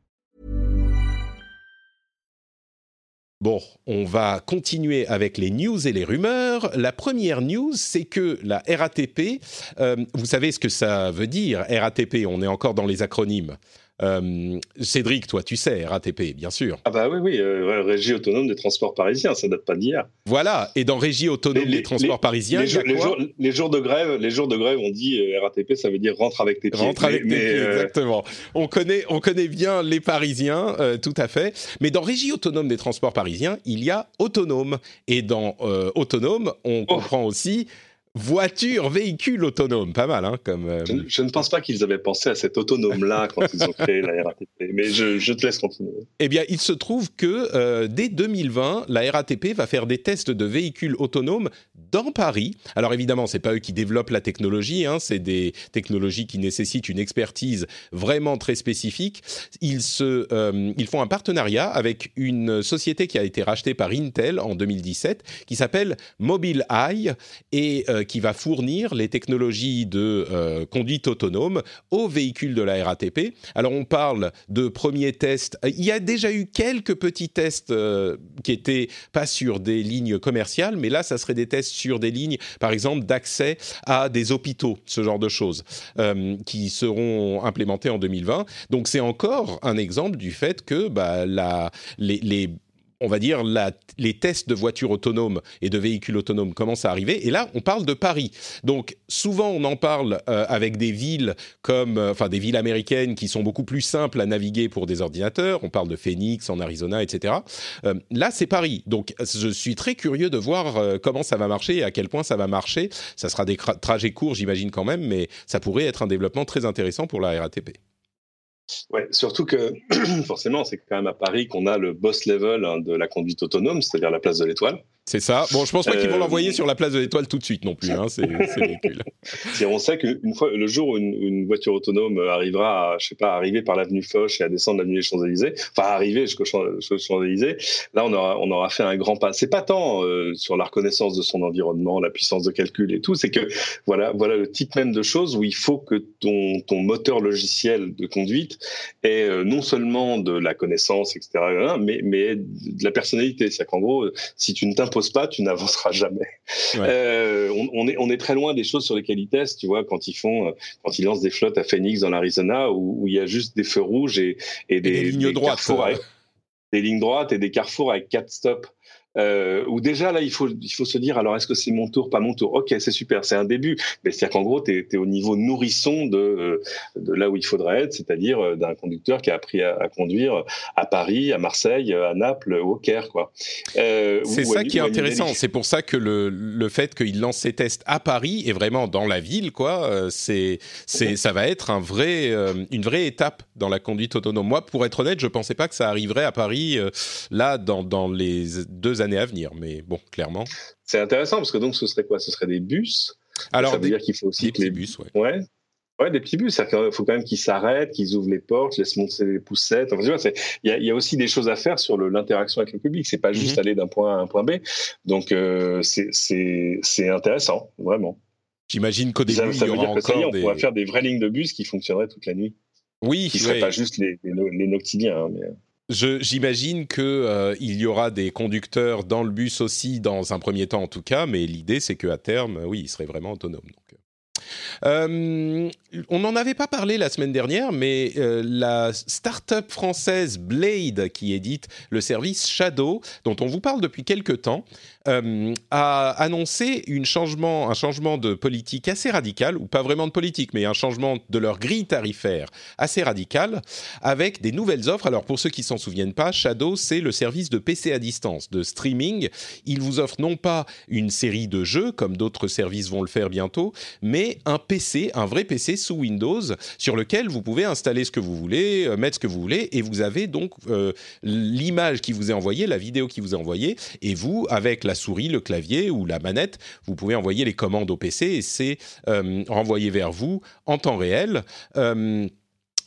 Bon, on va continuer avec les news et les rumeurs. La première news, c'est que la RATP, euh, vous savez ce que ça veut dire, RATP, on est encore dans les acronymes. Euh, Cédric, toi, tu sais, RATP, bien sûr. Ah bah oui, oui, euh, Régie autonome des transports parisiens, ça date pas d'hier. Voilà, et dans Régie autonome des transports parisiens, les, jours, les, jours, de grève, les jours de grève, on dit euh, RATP, ça veut dire rentre avec tes pieds. Rentre avec tes pieds, exactement. On connaît, on connaît bien les Parisiens, tout à fait. Mais dans Régie autonome des transports parisiens, il y a autonome, et dans autonome, on oh. comprend aussi Voiture, véhicule autonome, pas mal, hein, comme. Euh, je, ne pense pas qu'ils avaient pensé à cet autonome-là quand ils ont créé la RATP, mais je, te laisse continuer. Eh bien, il se trouve que euh, dès 2020, la RATP va faire des tests de véhicules autonomes dans Paris. Alors évidemment, c'est pas eux qui développent la technologie, hein, c'est des technologies qui nécessitent une expertise vraiment très spécifique. Ils se, euh, ils font un partenariat avec une société qui a été rachetée par Intel en 2017, qui s'appelle Mobileye et euh, qui va fournir les technologies de euh, conduite autonome aux véhicules de la RATP. Alors on parle de premiers tests. Il y a déjà eu quelques petits tests qui étaient pas sur des lignes commerciales, mais là, ça serait des tests sur des lignes, par exemple, d'accès à des hôpitaux, ce genre de choses, euh, qui seront implémentées en 2020. Donc c'est encore un exemple du fait que bah, les on va dire, les tests de voitures autonomes et de véhicules autonomes commencent à arriver. Et là, on parle de Paris. Donc, souvent, on en parle euh, avec des villes comme, euh, enfin, des villes américaines qui sont beaucoup plus simples à naviguer pour des ordinateurs. On parle de Phoenix en Arizona, etc. Euh, là, c'est Paris. Donc, je suis très curieux de voir comment ça va marcher et à quel point ça va marcher. Ça sera des trajets courts, j'imagine quand même, mais ça pourrait être un développement très intéressant pour la RATP. Ouais, surtout que forcément, c'est quand même à Paris qu'on a le boss level hein, de la conduite autonome, c'est-à-dire la place de l'Étoile. C'est ça. Bon, je pense pas qu'ils vont euh, l'envoyer sur la place de l'Étoile tout de suite non plus. Hein, c'est ridicule. on sait qu'une fois, le jour où une, voiture autonome arrivera, à, je sais pas, arriver par l'avenue Foch et à descendre l'avenue des Champs-Élysées, enfin arriver jusqu'aux Champs-Élysées, là on aura, on aura fait un grand pas. C'est pas tant euh, sur la reconnaissance de son environnement, la puissance de calcul et tout, c'est que voilà, voilà le type même de choses où il faut que ton, ton moteur logiciel de conduite ait euh, non seulement de la connaissance, etc., mais, mais de la personnalité. C'est-à-dire qu'en gros, si tu ne t'imposes pas, tu n'avanceras jamais. Euh, on, est, on est très loin des choses sur lesquelles ils testent, tu vois, quand ils font, euh, quand ils lancent des flottes à Phoenix dans l'Arizona où, il y a juste des feux rouges et, et, des, lignes droites. des lignes droites et des carrefours avec quatre stops. Euh, où déjà là il faut il faut se dire alors est-ce que c'est mon tour pas mon tour? Ok c'est super c'est un début. Mais c'est à dire qu'en gros tu es, au niveau nourrisson de euh, de là où il faudrait être c'est-à-dire euh, d'un conducteur qui a appris à, conduire à Paris à Marseille à Naples au Caire quoi. Euh, c'est ça qui est intéressant. C'est pour ça que le le fait qu'il lance ses tests à Paris et vraiment dans la ville quoi euh, c'est c'est ça va être un vrai une vraie étape dans la conduite autonome. Moi pour être honnête je pensais pas que ça arriverait à Paris là dans dans les deux années à venir. Mais bon, clairement. C'est intéressant parce que donc ce serait quoi? Ce serait des bus? Alors, ça veut dire qu'il faut aussi des petits bus, ouais. ouais. Ouais, des petits bus. Il faut quand même qu'ils s'arrêtent, qu'ils ouvrent les portes, laissent monter les poussettes. Enfin, il y a, aussi des choses à faire sur l'interaction avec le public. C'est pas juste mhm. aller d'un point A à un point B. Donc, euh, c'est intéressant, vraiment. J'imagine qu'au début, il y aura encore on faire des vraies lignes de bus qui fonctionneraient toute la nuit. Oui, qui ne seraient pas juste les, les, noctiliens. Hein, mais... Euh. J'imagine qu'il euh, y aura des conducteurs dans le bus aussi, dans un premier temps en tout cas, mais l'idée c'est qu'à terme, oui, il serait vraiment autonome. Donc. Euh, on n'en avait pas parlé la semaine dernière, mais euh, la start-up française Blade, qui édite le service Shadow, dont on vous parle depuis quelques temps, euh, a annoncé un changement de politique assez radical, ou pas vraiment de politique, mais un changement de leur grille tarifaire assez radical, avec des nouvelles offres. Alors pour ceux qui s'en souviennent pas, Shadow, c'est le service de PC à distance, de streaming. Il vous offre non pas une série de jeux, comme d'autres services vont le faire bientôt, mais un PC, un vrai PC sous Windows, sur lequel vous pouvez installer ce que vous voulez, euh, mettre ce que vous voulez, et vous avez donc euh, l'image qui vous est envoyée, la vidéo qui vous est envoyée, et vous, avec la souris, le clavier ou la manette, vous pouvez envoyer les commandes au PC et c'est euh, renvoyé vers vous en temps réel.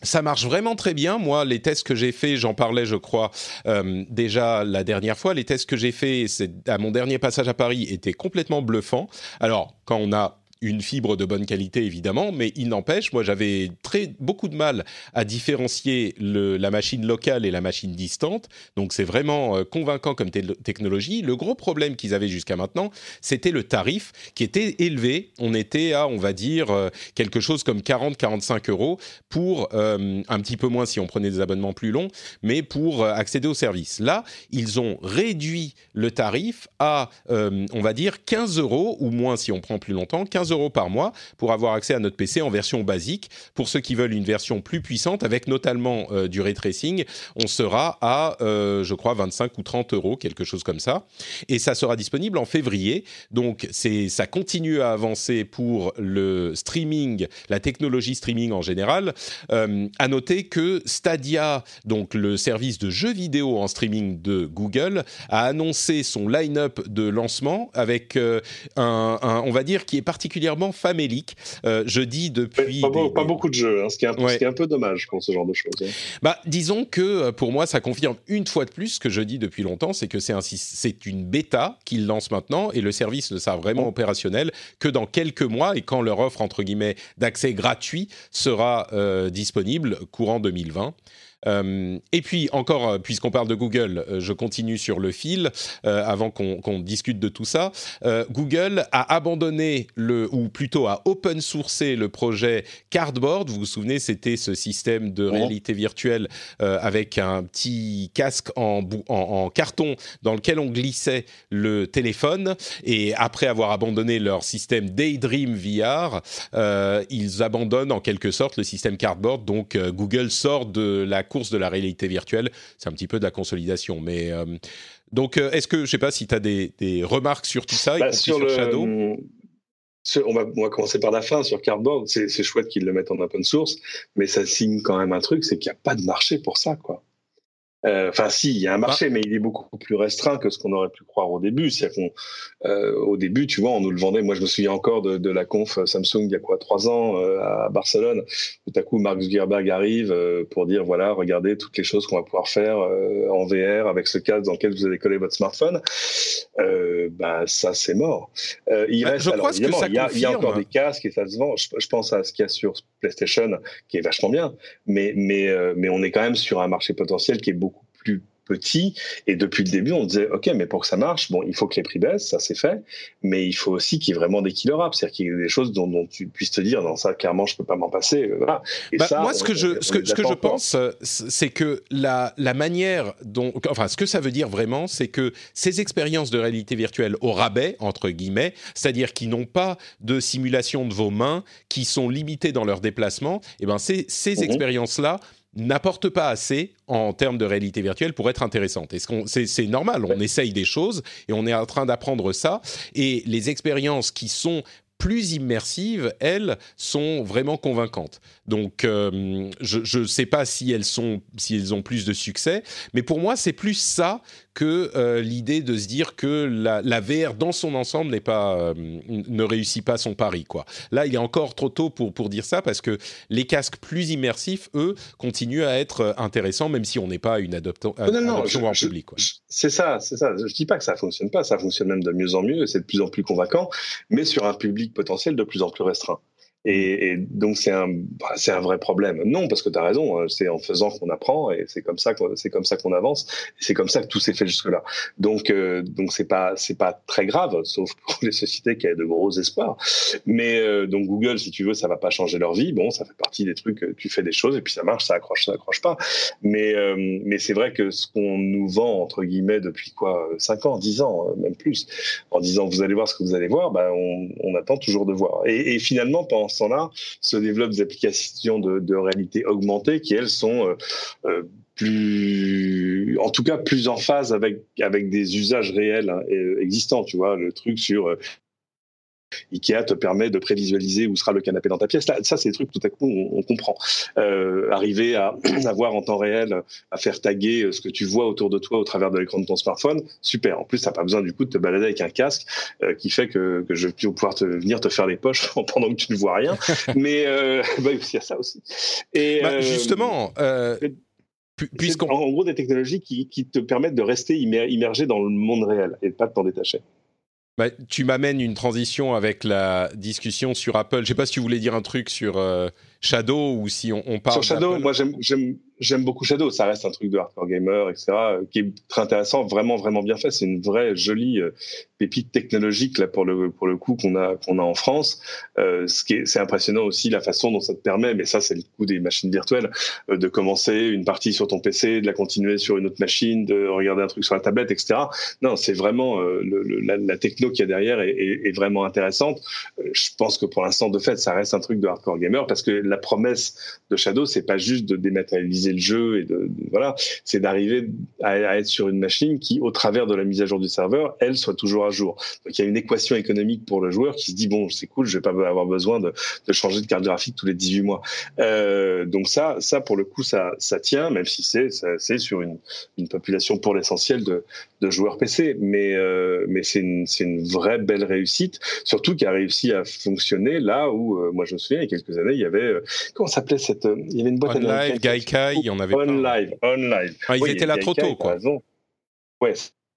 Ça marche vraiment très bien. Moi, les tests que j'ai faits, j'en parlais, je crois, déjà la dernière fois. Les tests que j'ai faits à mon dernier passage à Paris étaient complètement bluffants. Alors, quand on a une fibre de bonne qualité évidemment, mais il n'empêche, moi j'avais très beaucoup de mal à différencier la machine locale et la machine distante. Donc c'est vraiment euh, convaincant comme technologie. Le gros problème qu'ils avaient jusqu'à maintenant, c'était le tarif qui était élevé. On était à, on va dire, euh, quelque chose comme 40-45 euros pour euh, un petit peu moins si on prenait des abonnements plus longs, mais pour accéder au service. Là, ils ont réduit le tarif à, on va dire, 15 euros ou moins si on prend plus longtemps, 15 par mois pour avoir accès à notre PC en version basique. Pour ceux qui veulent une version plus puissante, avec notamment du ray tracing, on sera à, je crois, 25 ou 30 euros, quelque chose comme ça. Et ça sera disponible en février. Donc, ça continue à avancer pour le streaming, la technologie streaming en général. à noter que Stadia, donc le service de jeux vidéo en streaming de Google, a annoncé son line-up de lancement avec euh, un, on va dire, qui est particulièrement famélique. Euh, je dis depuis... Pas, beaucoup de jeux, hein, ce, qui est un, ce, qui est un, peu dommage pour ce genre de choses. Hein. Bah, disons que euh, pour moi, ça confirme une fois de plus ce que je dis depuis longtemps, c'est que c'est, c'est une bêta qu'il lance maintenant et le service ne sera vraiment opérationnel que dans quelques mois et quand leur offre, entre guillemets, d'accès gratuit sera disponible courant 2020. Euh, et puis encore, euh, puisqu'on parle de Google, euh, je continue sur le fil avant qu'on discute de tout ça. Google a abandonné le, ou plutôt a open sourcé le projet Cardboard. Vous vous souvenez, c'était ce système de réalité virtuelle avec un petit casque en, en, en, carton dans lequel on glissait le téléphone. Et après avoir abandonné leur système Daydream VR, ils abandonnent en quelque sorte le système Cardboard. Donc Google sort de la course de la réalité virtuelle. C'est un petit peu de la consolidation. Mais euh, donc, euh, est-ce que, je ne sais pas si tu as des, remarques sur tout ça, bah, sur, le, Shadow? on, va, on va, commencer par la fin sur Cardboard. C'est chouette qu'ils le mettent en open source, mais ça signe quand même un truc, c'est qu'il n'y a pas de marché pour ça, quoi. Euh, enfin, si, il y a un marché, mais il est beaucoup plus restreint que ce qu'on aurait pu croire au début. C'est qu'on, euh, au début, tu vois, on nous le vendait. Moi, je me souviens encore de, de la conf Samsung il y a quoi trois ans euh, à Barcelone. Tout à coup, Mark Zuckerberg arrive euh, pour dire voilà, regardez toutes les choses qu'on va pouvoir faire euh, en VR avec ce casque dans lequel vous allez coller votre smartphone. bah, ça, c'est mort. il bah, reste, alors, évidemment, il y, a, il y, a, encore des casques et ça se vend. Je, je pense à ce qu'il y a sur PlayStation, qui est vachement bien, mais mais mais on est quand même sur un marché potentiel qui est beaucoup plus petit. Et depuis le début, on disait, OK, mais pour que ça marche, bon, il faut que les prix baissent, ça c'est fait, mais il faut aussi qu'il y ait vraiment des killer apps, c'est-à-dire qu'il y ait des choses dont, tu puisses te dire, non, ça, clairement, je peux pas m'en passer. Euh, voilà. Et bah, ça, moi, ce que je, ce que, ce que je pense, euh, c'est que la, la manière dont, enfin, ce que ça veut dire vraiment, c'est que ces expériences de réalité virtuelle au rabais, entre guillemets, c'est-à-dire qui n'ont pas de simulation de vos mains, qui sont limitées dans leur déplacement, et eh ben, ces, ces mhm. expériences-là, n'apporte pas assez en termes de réalité virtuelle pour être intéressante. C'est normal, on essaye des choses et on est en train d'apprendre ça. Et les expériences qui sont plus immersives, elles, sont vraiment convaincantes. Donc, euh, je ne sais pas si elles, sont, si elles ont plus de succès, mais pour moi, c'est plus ça que euh, l'idée de se dire que la, la VR dans son ensemble n'est pas, euh, ne réussit pas son pari. Quoi. Là, il est encore trop tôt pour, pour dire ça parce que les casques plus immersifs, eux, continuent à être intéressants, même si on n'est pas une adoption, non, non, adoption en public. C'est ça, c'est ça. Je dis pas que ça fonctionne pas, ça fonctionne même de mieux en mieux et c'est de plus en plus convaincant, mais sur un public potentiel de plus en plus restreint. Et, et, donc c'est un bah, c'est un vrai problème. Non, parce que tu as raison, euh, c'est en faisant qu'on apprend et c'est comme ça c'est comme ça qu'on avance. C'est comme ça que tout s'est fait jusque là. Donc euh, donc c'est pas c'est pas très grave, sauf pour les sociétés qui avaient de gros espoirs. Mais euh, donc Google, si tu veux, ça va pas changer leur vie. Bon, ça fait partie des trucs. Tu fais des choses et puis ça marche, ça accroche, ça accroche pas. Mais mais c'est vrai que ce qu'on nous vend entre guillemets depuis quoi, 5 ans, 10 ans, même plus, en disant vous allez voir ce que vous allez voir, ben on, on attend toujours de voir. Et, et finalement pendant là se développent des applications de, réalité augmentée qui, elles, sont euh, euh, plus, en tout cas, plus en phase avec avec des usages réels hein, existants. Tu vois, le truc sur euh, Ikea te permet de prévisualiser où sera le canapé dans ta pièce. ça, c'est des trucs tout à coup on, comprend. Euh, arriver à avoir en temps réel, à faire taguer ce que tu vois autour de toi au travers de l'écran de ton smartphone, super. En plus, t'as pas besoin du coup de te balader avec un casque euh, qui fait que, que je vais pouvoir te venir te faire les poches pendant que tu ne vois rien. Mais euh, bah, il y a ça aussi. Et bah, justement. En gros, des technologies qui, qui, te permettent de rester immergé dans le monde réel et de pas de t'en détacher. Bah, tu m'amènes une transition avec la discussion sur Apple. Je ne sais pas si tu voulais dire un truc sur euh, Shadow ou si on, parle. Sur Shadow, moi j'aime j'aime beaucoup Shadow. Ça reste un truc de hardcore gamer, etc., qui est très intéressant, vraiment, vraiment bien fait. C'est une vraie jolie pépite technologique là pour le pour le coup qu'on a qu'on a en France. Euh, ce qui est c'est impressionnant aussi la façon dont ça te permet, mais ça c'est le coup des machines virtuelles, euh, de commencer une partie sur ton PC, de la continuer sur une autre machine, de regarder un truc sur la tablette, etc. Non, c'est vraiment euh, la, techno qu'il y a derrière est, vraiment intéressante. Je pense que pour l'instant de fait, ça reste un truc de hardcore gamer parce que la promesse de Shadow, c'est pas juste de dématérialiser le jeu et de, de voilà, c'est d'arriver à, à être sur une machine qui, au travers de la mise à jour du serveur, elle soit toujours à jour. Donc il y a une équation économique pour le joueur qui se dit bon c'est cool, je vais pas avoir besoin de, de changer de carte graphique tous les 18 mois. Euh, donc ça, ça pour le coup ça, ça tient, même si c'est c'est sur une, une population pour l'essentiel de, de joueurs PC, mais euh, mais c'est une c'est une vraie belle réussite, surtout qui a réussi à fonctionner là où euh, moi je me souviens il y a quelques années il y avait euh, comment s'appelait cette il y avait une boîte on live, Gaikai, il y en avait on live, on live. Ah, ils oui, étaient là trop tôt quoi. Ouais,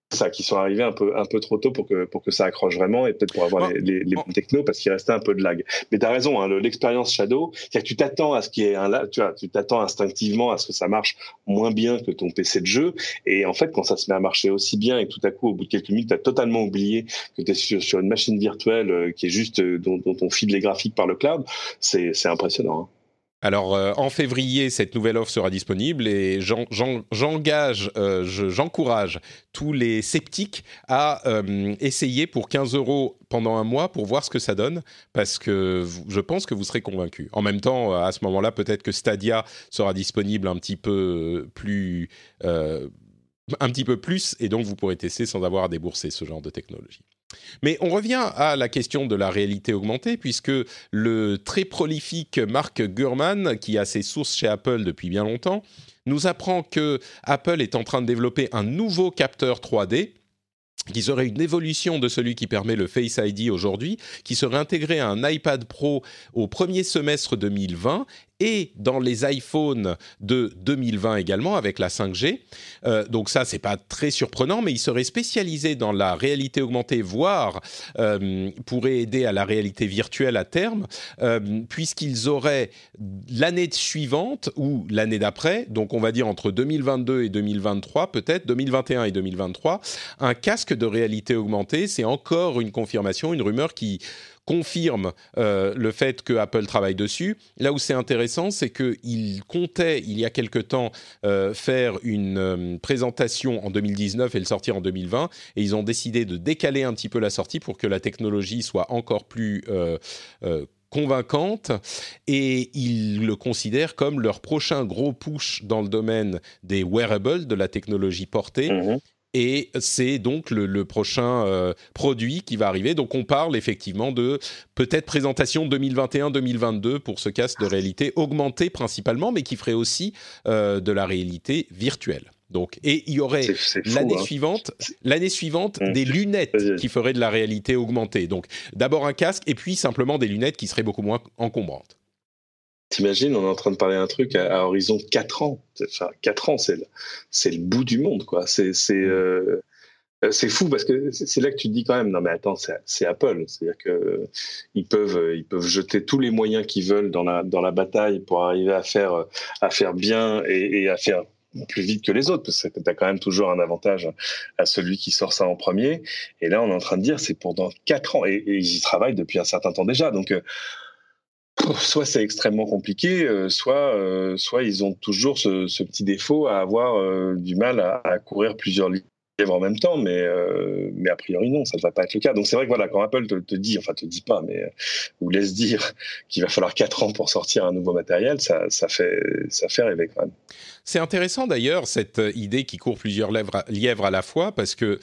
ça, qui sont arrivés un peu un peu trop tôt pour que pour que ça accroche vraiment et peut-être pour avoir les, les, les bons technos parce qu'il restait un peu de lag. Mais tu as raison, hein, l'expérience Shadow, c'est que tu t'attends à ce qui est un tu vois, tu t'attends instinctivement à ce que ça marche moins bien que ton PC de jeu et en fait quand ça se met à marcher aussi bien et que tout à coup au bout de quelques minutes tu as totalement oublié que tu es sur, sur une machine virtuelle euh, qui est juste euh, dont, dont on file les graphiques par le cloud, c'est c'est impressionnant. Hein. Alors, euh, en février, cette nouvelle offre sera disponible et j'engage, euh, j'encourage tous les sceptiques à euh, essayer pour 15 euros pendant un mois pour voir ce que ça donne, parce que je pense que vous serez convaincus. En même temps, à ce moment-là, peut-être que Stadia sera disponible un petit peu plus... un petit peu plus, et donc vous pourrez tester sans avoir à débourser ce genre de technologie. Mais on revient à la question de la réalité augmentée, puisque le très prolifique Mark Gurman, qui a ses sources chez Apple depuis bien longtemps, nous apprend que Apple est en train de développer un nouveau capteur 3D qui serait une évolution de celui qui permet le Face ID aujourd'hui, qui serait intégré à un iPad Pro au premier semestre 2020 et dans les iPhones de 2020 également avec la 5G. Euh, donc ça, c'est pas très surprenant, mais il serait spécialisé dans la réalité augmentée, voire euh, pourrait aider à la réalité virtuelle à terme, euh, puisqu'ils auraient l'année suivante ou l'année d'après, donc on va dire entre 2022 et 2023, peut-être 2021 et 2023, un casque de réalité augmentée. C'est encore une confirmation, une rumeur qui confirme euh, le fait que Apple travaille dessus. Là où c'est intéressant, c'est qu'il comptait il y a quelque temps euh, faire une euh, présentation en 2019 et le sortir en 2020, et ils ont décidé de décaler un petit peu la sortie pour que la technologie soit encore plus convaincante et ils le considèrent comme leur prochain gros push dans le domaine des wearables, de la technologie portée. Mmh et c'est donc le, le prochain euh, produit qui va arriver. Donc on parle effectivement de peut-être présentation 2021-2022 pour ce casque de réalité augmentée principalement, mais qui ferait aussi euh, de la réalité virtuelle. Donc, et il y aurait l'année hein. suivante, l'année suivante, mmh. des lunettes qui feraient de la réalité augmentée. Donc, d'abord un casque et puis simplement des lunettes qui seraient beaucoup moins encombrantes. T'imagines, on est en train de parler d'un truc à, à, horizon 4 ans. Enfin, 4 ans, c'est le, c'est le bout du monde, quoi. C'est, c'est, euh, c'est fou parce que c'est là que tu te dis quand même, non mais attends, c'est, c'est Apple. C'est-à-dire que ils peuvent, ils peuvent jeter tous les moyens qu'ils veulent dans la, dans la bataille pour arriver à faire, à faire bien et, et à faire plus vite que les autres, parce que tu as quand même toujours un avantage à celui qui sort ça en premier. Et là, on est en train de dire, c'est pendant 4 ans. Et, et ils y travaillent depuis un certain temps déjà. Donc, euh, soit c'est extrêmement compliqué, euh, soit, euh, soit ils ont toujours ce, ce, petit défaut à avoir euh, du mal à, à, courir plusieurs lièvres en même temps, mais, euh, mais a priori non, ça ne va pas être le cas. Donc c'est vrai que voilà, quand Apple te, te, dit, enfin te dit pas, mais euh, ou laisse dire qu'il va falloir 4 ans pour sortir un nouveau matériel, ça, ça, fait, ça fait rêver quand même. C'est intéressant d'ailleurs cette idée qui court plusieurs lièvres, lièvres à la fois, parce que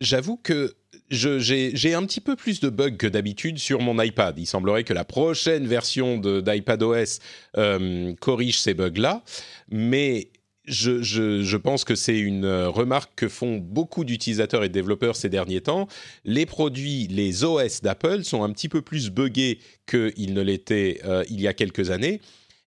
j'avoue que j'ai un petit peu plus de bugs que d'habitude sur mon iPad. Il semblerait que la prochaine version d'iPadOS euh, corrige ces bugs-là, mais je, pense que c'est une remarque que font beaucoup d'utilisateurs et de développeurs ces derniers temps. Les produits, les OS d'Apple sont un petit peu plus buggés qu'ils ne l'étaient euh, il y a quelques années.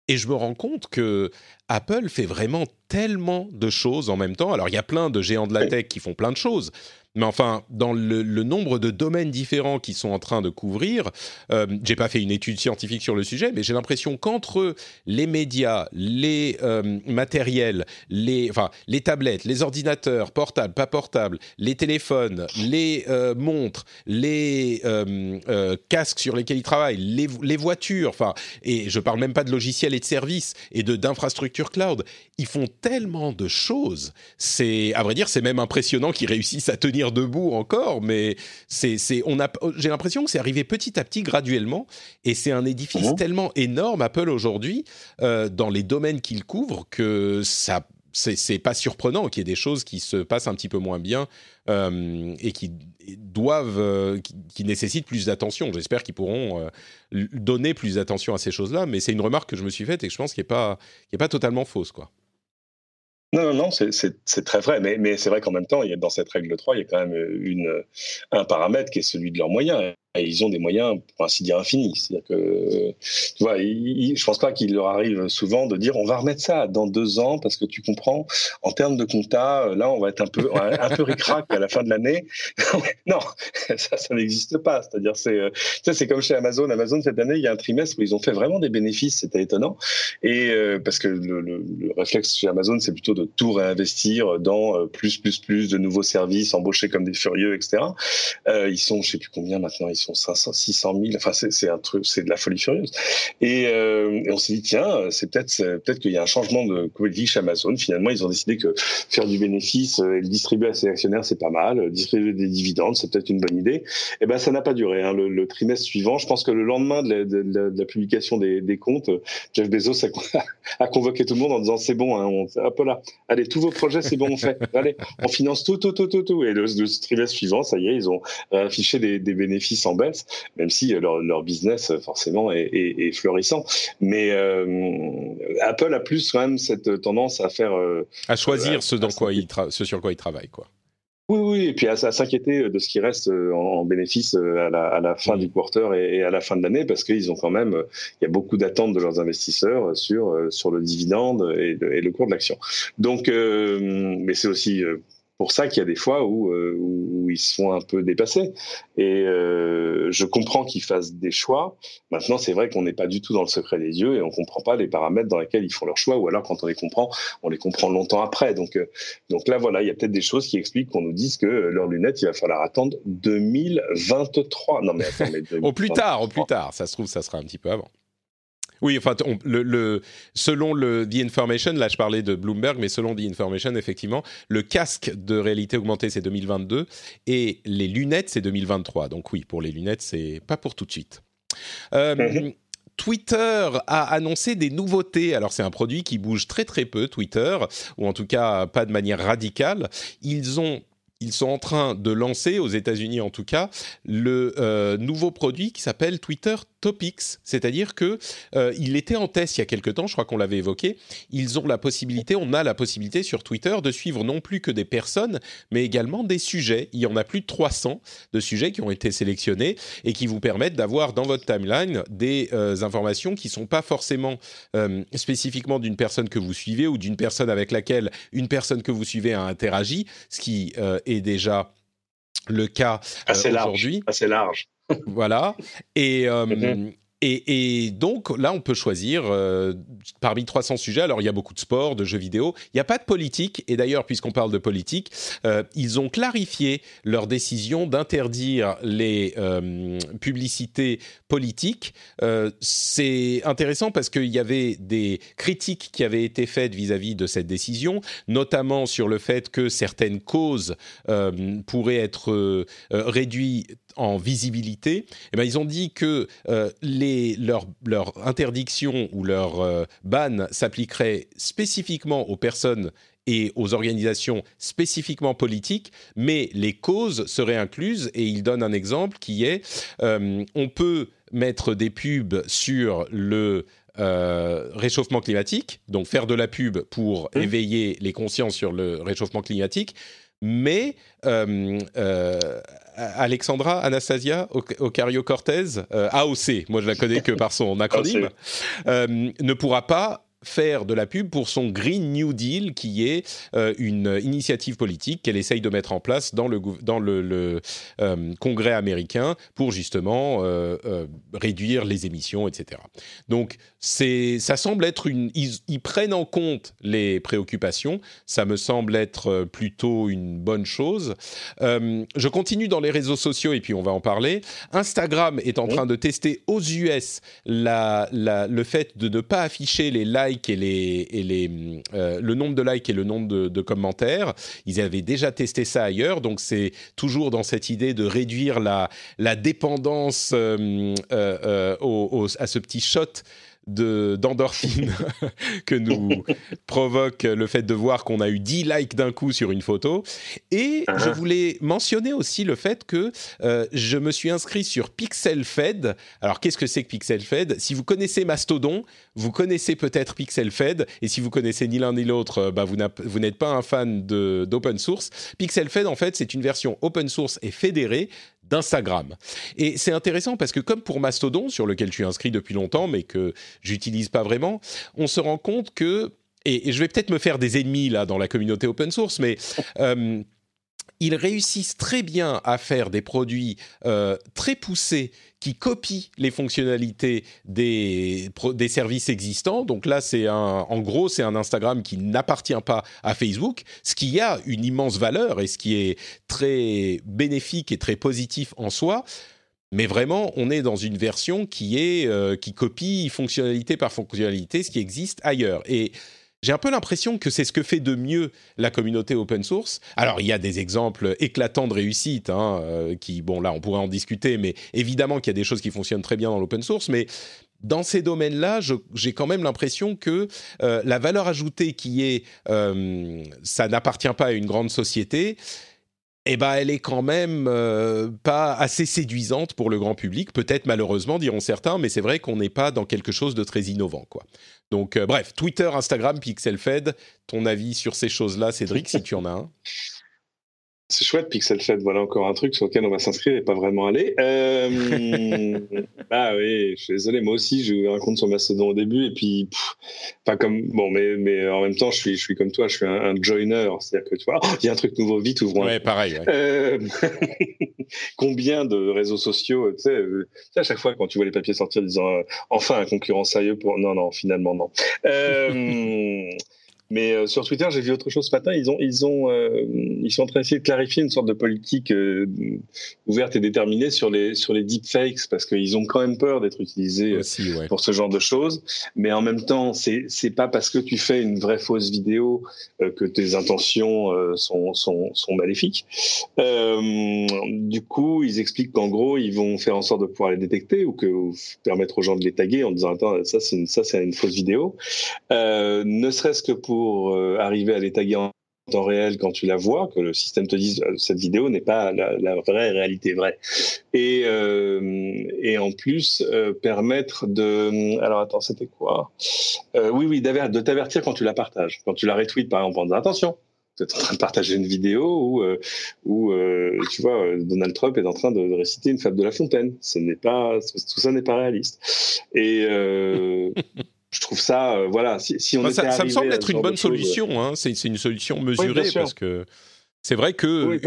Et je me rends compte que Apple fait vraiment tellement de choses en même temps. Alors, il y a plein de géants de la tech qui font plein de choses, mais enfin, dans le, nombre de domaines différents qu'ils sont en train de couvrir, euh, j'ai pas fait une étude scientifique sur le sujet, mais j'ai l'impression qu'entre les médias, les euh, matériels, les, enfin, les tablettes, les ordinateurs, portables, pas portables, les téléphones, les euh, montres, les euh, casques sur lesquels ils travaillent, les, voitures, enfin, et je parle même pas de logiciels et de services et d'infrastructures cloud, ils font tellement de choses. C'est, à vrai dire, c'est même impressionnant qu'ils réussissent à tenir debout encore, mais c'est, c'est, on a, j'ai l'impression que c'est arrivé petit à petit, graduellement, et c'est un édifice mhm. tellement énorme, Apple aujourd'hui, euh, dans les domaines qu'il couvre, que ça, c'est, pas surprenant qu'il y ait des choses qui se passent un petit peu moins bien euh, et qui doivent, euh, qui, nécessitent plus d'attention. J'espère qu'ils pourront donner plus d'attention à ces choses-là, mais c'est une remarque que je me suis faite et que je pense qu'elle n'est pas, qui est pas totalement fausse, quoi. Non, non, non, c'est très vrai, mais, c'est vrai qu'en même temps, il y a, dans cette règle 3, il y a quand même une, un paramètre qui est celui de leurs moyens ils ont des moyens, pour ainsi dire, infinis. C'est-à-dire que, tu vois, il, je pense pas qu'il leur arrive souvent de dire on va remettre ça dans deux ans parce que tu comprends, en termes de compta, là, on va être un peu, un peu ricrac à la fin de l'année. non, ça, n'existe pas. C'est-à-dire, c'est, ça, c'est comme chez Amazon. Amazon, cette année, il y a un trimestre où ils ont fait vraiment des bénéfices. C'était étonnant. Et, euh, parce que le, le, le, réflexe chez Amazon, c'est plutôt de tout réinvestir dans euh, plus, plus, plus de nouveaux services, embaucher comme des furieux, etc. Euh, ils sont, je sais plus combien maintenant, ils sont 500, 600 000. Enfin, c'est un truc, c'est de la folie furieuse. Et, euh, on s'est dit tiens, c'est peut-être peut-être qu'il y a un changement de politique chez Amazon. Finalement, ils ont décidé que faire du bénéfice et le distribuer à ses actionnaires, c'est pas mal. Distribuer des dividendes, c'est peut-être une bonne idée. Et eh ben, ça n'a pas duré. Hein. Le, trimestre suivant, je pense que le lendemain de la, publication des, comptes, Jeff Bezos a, convoqué tout le monde en disant c'est bon, hein, on, hop là, allez, tous vos projets, c'est bon, on fait. Allez, on finance tout, tout, tout, tout, tout. Et le, le trimestre suivant, ça y est, ils ont affiché des, des bénéfices en même si euh, leur, leur business, euh, forcément, est, est, est florissant. Mais euh, Apple a plus quand même cette tendance à faire... Euh, à choisir ce, dans quoi il ce sur quoi il travaille, quoi. Oui, oui, et puis à, s'inquiéter de ce qui reste en, bénéfice à la, à la fin du quarter et, à la fin de l'année, parce qu'ils ont quand même, il y a beaucoup d'attentes de leurs investisseurs sur sur le dividende et, et le cours de l'action. Donc, mais c'est aussi pour ça qu'il y a des fois où, euh, où, ils sont un peu dépassés. Et euh, je comprends qu'ils fassent des choix. Maintenant, c'est vrai qu'on n'est pas du tout dans le secret des yeux et on comprend pas les paramètres dans lesquels ils font leurs choix. Ou alors, quand on les comprend, on les comprend longtemps après. Donc, euh, donc là, voilà, il y a peut-être des choses qui expliquent qu'on nous dise que leurs lunettes, il va falloir attendre 2023. Non, mais attends, mais au plus tard, au plus tard. Ça se trouve, ça sera un petit peu avant. Oui, enfin, le, selon le The Information, là je parlais de Bloomberg, mais selon The Information, effectivement, le casque de réalité augmentée c'est 2022 et les lunettes c'est 2023. Donc oui, pour les lunettes, c'est pas pour tout de suite. Euh, mhm. Twitter a annoncé des nouveautés. Alors c'est un produit qui bouge très très peu, Twitter, ou en tout cas pas de manière radicale. Ils ont ils sont en train de lancer, aux États-Unis en tout cas, le euh, nouveau produit qui s'appelle Twitter Topics, c'est-à-dire que euh, il était en test il y a quelque temps, je crois qu'on l'avait évoqué. Ils ont la possibilité, on a la possibilité sur Twitter de suivre non plus que des personnes, mais également des sujets. Il y en a plus de 300 de sujets qui ont été sélectionnés et qui vous permettent d'avoir dans votre timeline des euh, informations qui sont pas forcément euh, spécifiquement d'une personne que vous suivez ou d'une personne avec laquelle une personne que vous suivez a interagi, ce qui est déjà le cas aujourd'hui. Assez large voilà. Et, euh, mhm. Et, donc là, on peut choisir euh, parmi 300 sujets. Alors, il y a beaucoup de sport, de jeux vidéo. Il n'y a pas de politique. Et d'ailleurs, puisqu'on parle de politique, euh, ils ont clarifié leur décision d'interdire les publicités politiques. C'est intéressant parce qu'il y avait des critiques qui avaient été faites vis-à-vis de cette décision, notamment sur le fait que certaines causes pourraient être réduites en visibilité, eh ben, ils ont dit que euh, les, leur, leur, interdiction ou leur euh, ban s'appliquerait spécifiquement aux personnes et aux organisations spécifiquement politiques, mais les causes seraient incluses. Et ils donnent un exemple qui est euh, on peut mettre des pubs sur le réchauffement climatique, donc faire de la pub pour mmh. éveiller les consciences sur le réchauffement climatique, mais Alexandra Anastasia Ocario-Cortez, euh, AOC, moi je la connais que par son acronyme, euh, ne pourra pas faire de la pub pour son Green New Deal, qui est euh, une initiative politique qu'elle essaye de mettre en place dans le, dans le, euh, Congrès américain pour justement euh, réduire les émissions, etc. Donc, ça semble être une... Ils, prennent en compte les préoccupations, ça me semble être plutôt une bonne chose. je continue dans les réseaux sociaux et puis on va en parler. Instagram est en train de tester aux US la, le fait de ne pas afficher les et, les, euh, le nombre de likes et le nombre de, commentaires. Ils avaient déjà testé ça ailleurs, donc c'est toujours dans cette idée de réduire la, dépendance euh, euh, à ce petit shot d'endorphine que nous provoque le fait de voir qu'on a eu 10 likes d'un coup sur une photo. Et uh-huh. je voulais mentionner aussi le fait que euh, je me suis inscrit sur PixelFed. Alors, qu'est-ce que c'est que PixelFed? Si vous connaissez Mastodon, vous connaissez peut-être PixelFed. Et si vous connaissez ni l'un ni l'autre, euh, bah, vous n'êtes pas un fan d'open source. PixelFed, en fait, c'est une version open source et fédérée d'Instagram. Et c'est intéressant parce que comme pour Mastodon, sur lequel je suis inscrit depuis longtemps, mais que j'utilise pas vraiment, on se rend compte que, et, je vais peut-être me faire des ennemis là dans la communauté open source, mais euh, ils réussissent très bien à faire des produits euh, très poussés qui copient les fonctionnalités des, services existants. Donc là, c'est en gros, c'est un Instagram qui n'appartient pas à Facebook, ce qui a une immense valeur et ce qui est très bénéfique et très positif en soi. Mais vraiment, on est dans une version qui est euh, qui copie fonctionnalité par fonctionnalité ce qui existe ailleurs. Et j'ai un peu l'impression que c'est ce que fait de mieux la communauté open source. Alors, il y a des exemples éclatants de réussite, hein, euh, qui, bon, là, on pourrait en discuter, mais évidemment qu'il y a des choses qui fonctionnent très bien dans l'open source, mais dans ces domaines-là, j'ai quand même l'impression que euh, la valeur ajoutée qui est euh, ça n'appartient pas à une grande société, eh ben, elle est quand même pas assez séduisante pour le grand public. Peut-être malheureusement, diront certains, mais c'est vrai qu'on n'est pas dans quelque chose de très innovant, quoi. Donc, euh, bref, Twitter, Instagram, PixelFed, ton avis sur ces choses-là, Cédric, si tu en as un c'est chouette, Pixel Fed. Voilà encore un truc sur lequel on va s'inscrire et pas vraiment aller. Euh... ah oui, je suis désolé. Moi aussi, j'ai ouvert un compte sur Mastodon au début et puis, pas comme bon, mais mais en même temps, je suis je suis comme toi, je suis un, joiner. C'est-à-dire que tu vois, oh, il y a un truc nouveau, vite ouvrons. Ouais, pareil. Euh... combien de réseaux sociaux, tu sais, euh, à chaque fois quand tu vois les papiers sortir disant euh, enfin un concurrent sérieux pour non non finalement non. Euh... Mais euh, sur Twitter, j'ai vu autre chose ce matin. Ils ont, ils ont, euh, ils sont en train d'essayer de clarifier une sorte de politique euh, ouverte et déterminée sur les sur les deepfakes parce qu'ils ont quand même peur d'être utilisés pour ce genre de choses. Mais en même temps, c'est c'est pas parce que tu fais une vraie fausse vidéo que tes intentions sont, sont sont maléfiques. du coup, ils expliquent qu'en gros, ils vont faire en sorte de pouvoir les détecter ou que ou permettre aux gens de les taguer en disant attends ça c'est une, ça c'est une fausse vidéo. ne serait-ce que pour euh, arriver à les taguer en temps réel quand tu la vois, que le système te dise euh, cette vidéo n'est pas la, vraie réalité vraie. Et, euh, et en plus, permettre de... Alors attends, c'était quoi? Oui, oui, de t'avertir quand tu la partages. Quand tu la retweets, par exemple, en disant attention, tu es en train de partager une vidéo où, où tu vois, Donald Trump est en train de, réciter une fable de La Fontaine. Ce n'est pas, tout ça n'est pas réaliste. Et je trouve ça, euh, voilà, si, si on ça, ça, me semble être une bonne solution. Hein. C'est une solution mesurée parce que c'est vrai que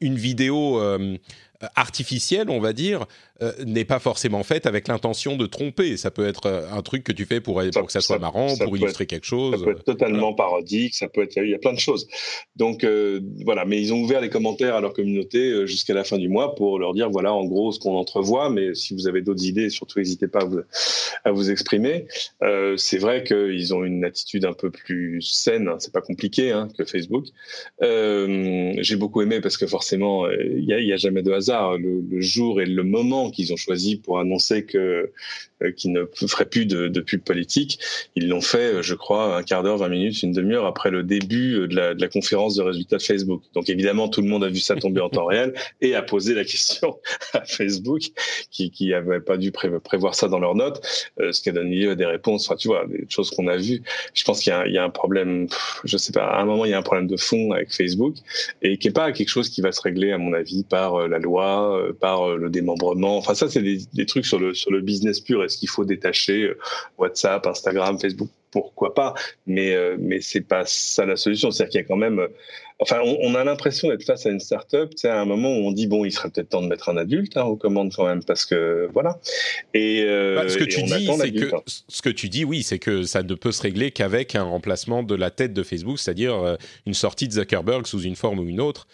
une, vidéo euh, artificielle, on va dire, euh, n'est pas forcément faite avec l'intention de tromper. Ça peut être euh, un truc que tu fais pour, pour que ça, soit marrant, pour illustrer quelque chose. Ça peut être totalement parodique, ça peut être, il y a plein de choses. Donc euh, voilà, mais ils ont ouvert les commentaires à leur communauté jusqu'à la fin du mois pour leur dire voilà en gros ce qu'on entrevoit, mais si vous avez d'autres idées, surtout n'hésitez pas à vous, à vous exprimer. c'est vrai qu'ils ont une attitude un peu plus saine, hein, c'est pas compliqué hein, que Facebook. J'ai beaucoup aimé parce que forcément il n'y a jamais de hasard. Le, jour et le moment qu'ils ont choisi pour annoncer que euh, qu'ils ne feraient plus de, de pub politique. Ils l'ont fait, euh, je crois, un quart d'heure, 20 minutes, une demi-heure après le début euh, de la, de la, conférence de résultats de Facebook. Donc évidemment, tout le monde a vu ça tomber en temps réel et a posé la question à Facebook, qui qui avait pas dû prévoir ça dans leurs notes, ce qui a donné lieu à des réponses. Enfin, tu vois, des choses qu'on a vues. Je pense qu'il y, y, a un problème. Je sais pas. À un moment, il y a un problème de fond avec Facebook et qui est pas quelque chose qui va se régler, à mon avis, par la loi, par le démembrement. Enfin, ça, c'est des, des trucs sur le sur le business pur est-ce qu'il faut détacher WhatsApp, Instagram, Facebook pourquoi pas mais mais c'est pas ça la solution c'est-à-dire qu'il y a quand même enfin on, a l'impression d'être face à une start-up tu sais à un moment où on dit bon il serait peut-être temps de mettre un adulte hein, aux commandes quand même parce que voilà et, bah, ce que tu dis c'est que hein. ce que tu dis oui c'est que ça ne peut se régler qu'avec un remplacement de la tête de Facebook c'est-à-dire une sortie de Zuckerberg sous une forme ou une autre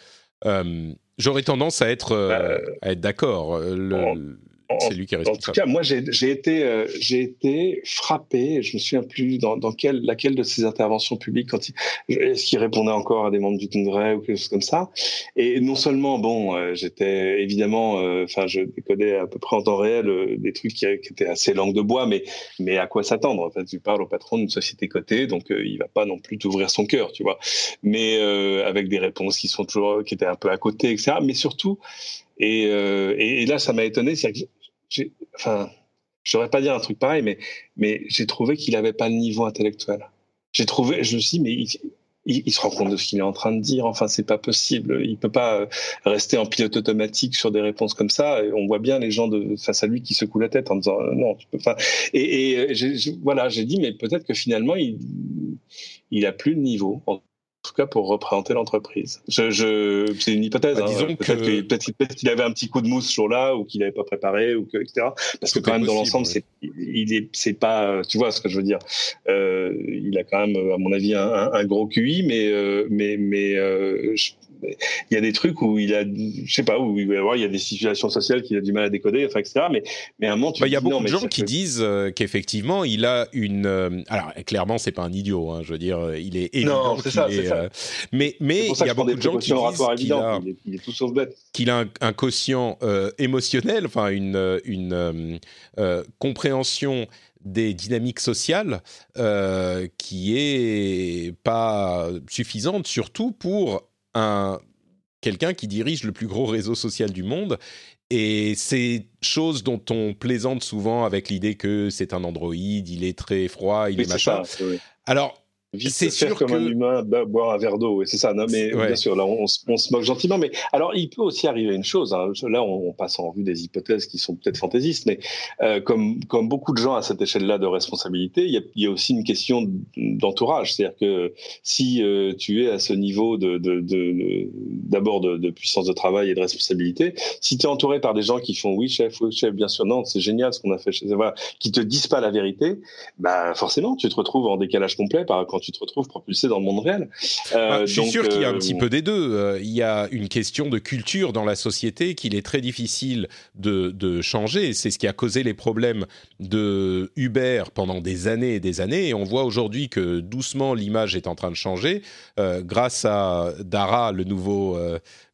euh, j'aurais tendance à être, euh, bah, être d'accord. Le, c'est lui qui est responsable. En tout cas, moi, j'ai été, euh, j'ai été frappé. Je me souviens plus dans, dans quelle, laquelle de ses interventions publiques, quand est-ce qu'il répondait encore à des membres du Congrès ou quelque chose comme ça. Et non seulement, bon, euh, j'étais évidemment, euh, enfin, je décodais à peu près en temps réel des trucs qui, qui, étaient assez langue de bois, mais, mais à quoi s'attendre En fait, tu parles au patron d'une société cotée, donc il va pas non plus t'ouvrir son cœur, tu vois. Mais avec des réponses qui sont toujours, qui étaient un peu à côté, etc. Mais surtout, et, euh, et, là, ça m'a étonné. Enfin, je pas dire un truc pareil, mais, mais j'ai trouvé qu'il n'avait pas le niveau intellectuel. J'ai trouvé, je me suis dit, mais il, il, se rend compte de ce qu'il est en train de dire. Enfin, c'est pas possible. Il peut pas euh, rester en pilote automatique sur des réponses comme ça. on voit bien les gens de, face à lui qui secouent la tête en disant euh, non, tu peux pas. Et, et j'ai, voilà, j'ai dit, mais peut-être que finalement, il, il a plus le niveau tout cas pour représenter l'entreprise. Je, je c'est une hypothèse. Bah, hein. Peut-être qu'il avait un petit coup de mousse ce jour-là ou qu'il n'avait pas préparé ou que, etc. Parce que quand même dans l'ensemble, c'est il est c'est pas tu vois ce que je veux dire. Euh, il a quand même à mon avis un, un, gros QI, mais euh, mais mais euh, il y a des trucs où il a, je sais pas, où il y a des situations sociales qu'il a du mal à décoder, enfin, etc. Mais, mais à un moment, tu bah, Il y a beaucoup de gens qui disent euh, qu'effectivement, il a une. Euh, alors, clairement, c'est pas un idiot, hein, je veux dire, euh, il est évident. Non, c'est ça, mais mais il y a beaucoup de gens qui disent qu'il a, il est, tout sauf bête. qu'il a un, quotient émotionnel, enfin, une, une compréhension des dynamiques sociales qui est pas suffisante, surtout pour un quelqu'un qui dirige le plus gros réseau social du monde. Et c'est chose dont on plaisante souvent avec l'idée que c'est un androïde, il est très froid, il est machin. Alors, c'est sûr comme un humain boire un verre d'eau, et c'est ça. Non, mais bien sûr, là, on, se moque gentiment. Mais alors, il peut aussi arriver une chose. Hein. Là, on, passe en revue des hypothèses qui sont peut-être fantaisistes, mais euh, comme comme beaucoup de gens à cette échelle-là de responsabilité, il y, a, il y, a, aussi une question d'entourage. C'est-à-dire que si euh, tu es à ce niveau de d'abord de, de, de, puissance de travail et de responsabilité, si tu es entouré par des gens qui font oui chef, oui chef, bien sûr, non, c'est génial ce qu'on a fait chez voilà, qui te disent pas la vérité, bah forcément, tu te retrouves en décalage complet par quand tu te retrouves propulsé dans le monde réel. Euh, bah, je suis sûr qu'il y a un petit euh, peu des deux. Euh, il y a une question de culture dans la société qu'il est très difficile de, de changer. C'est ce qui a causé les problèmes de Uber pendant des années et des années. Et on voit aujourd'hui que doucement l'image est en train de changer grâce à Dara, le nouveau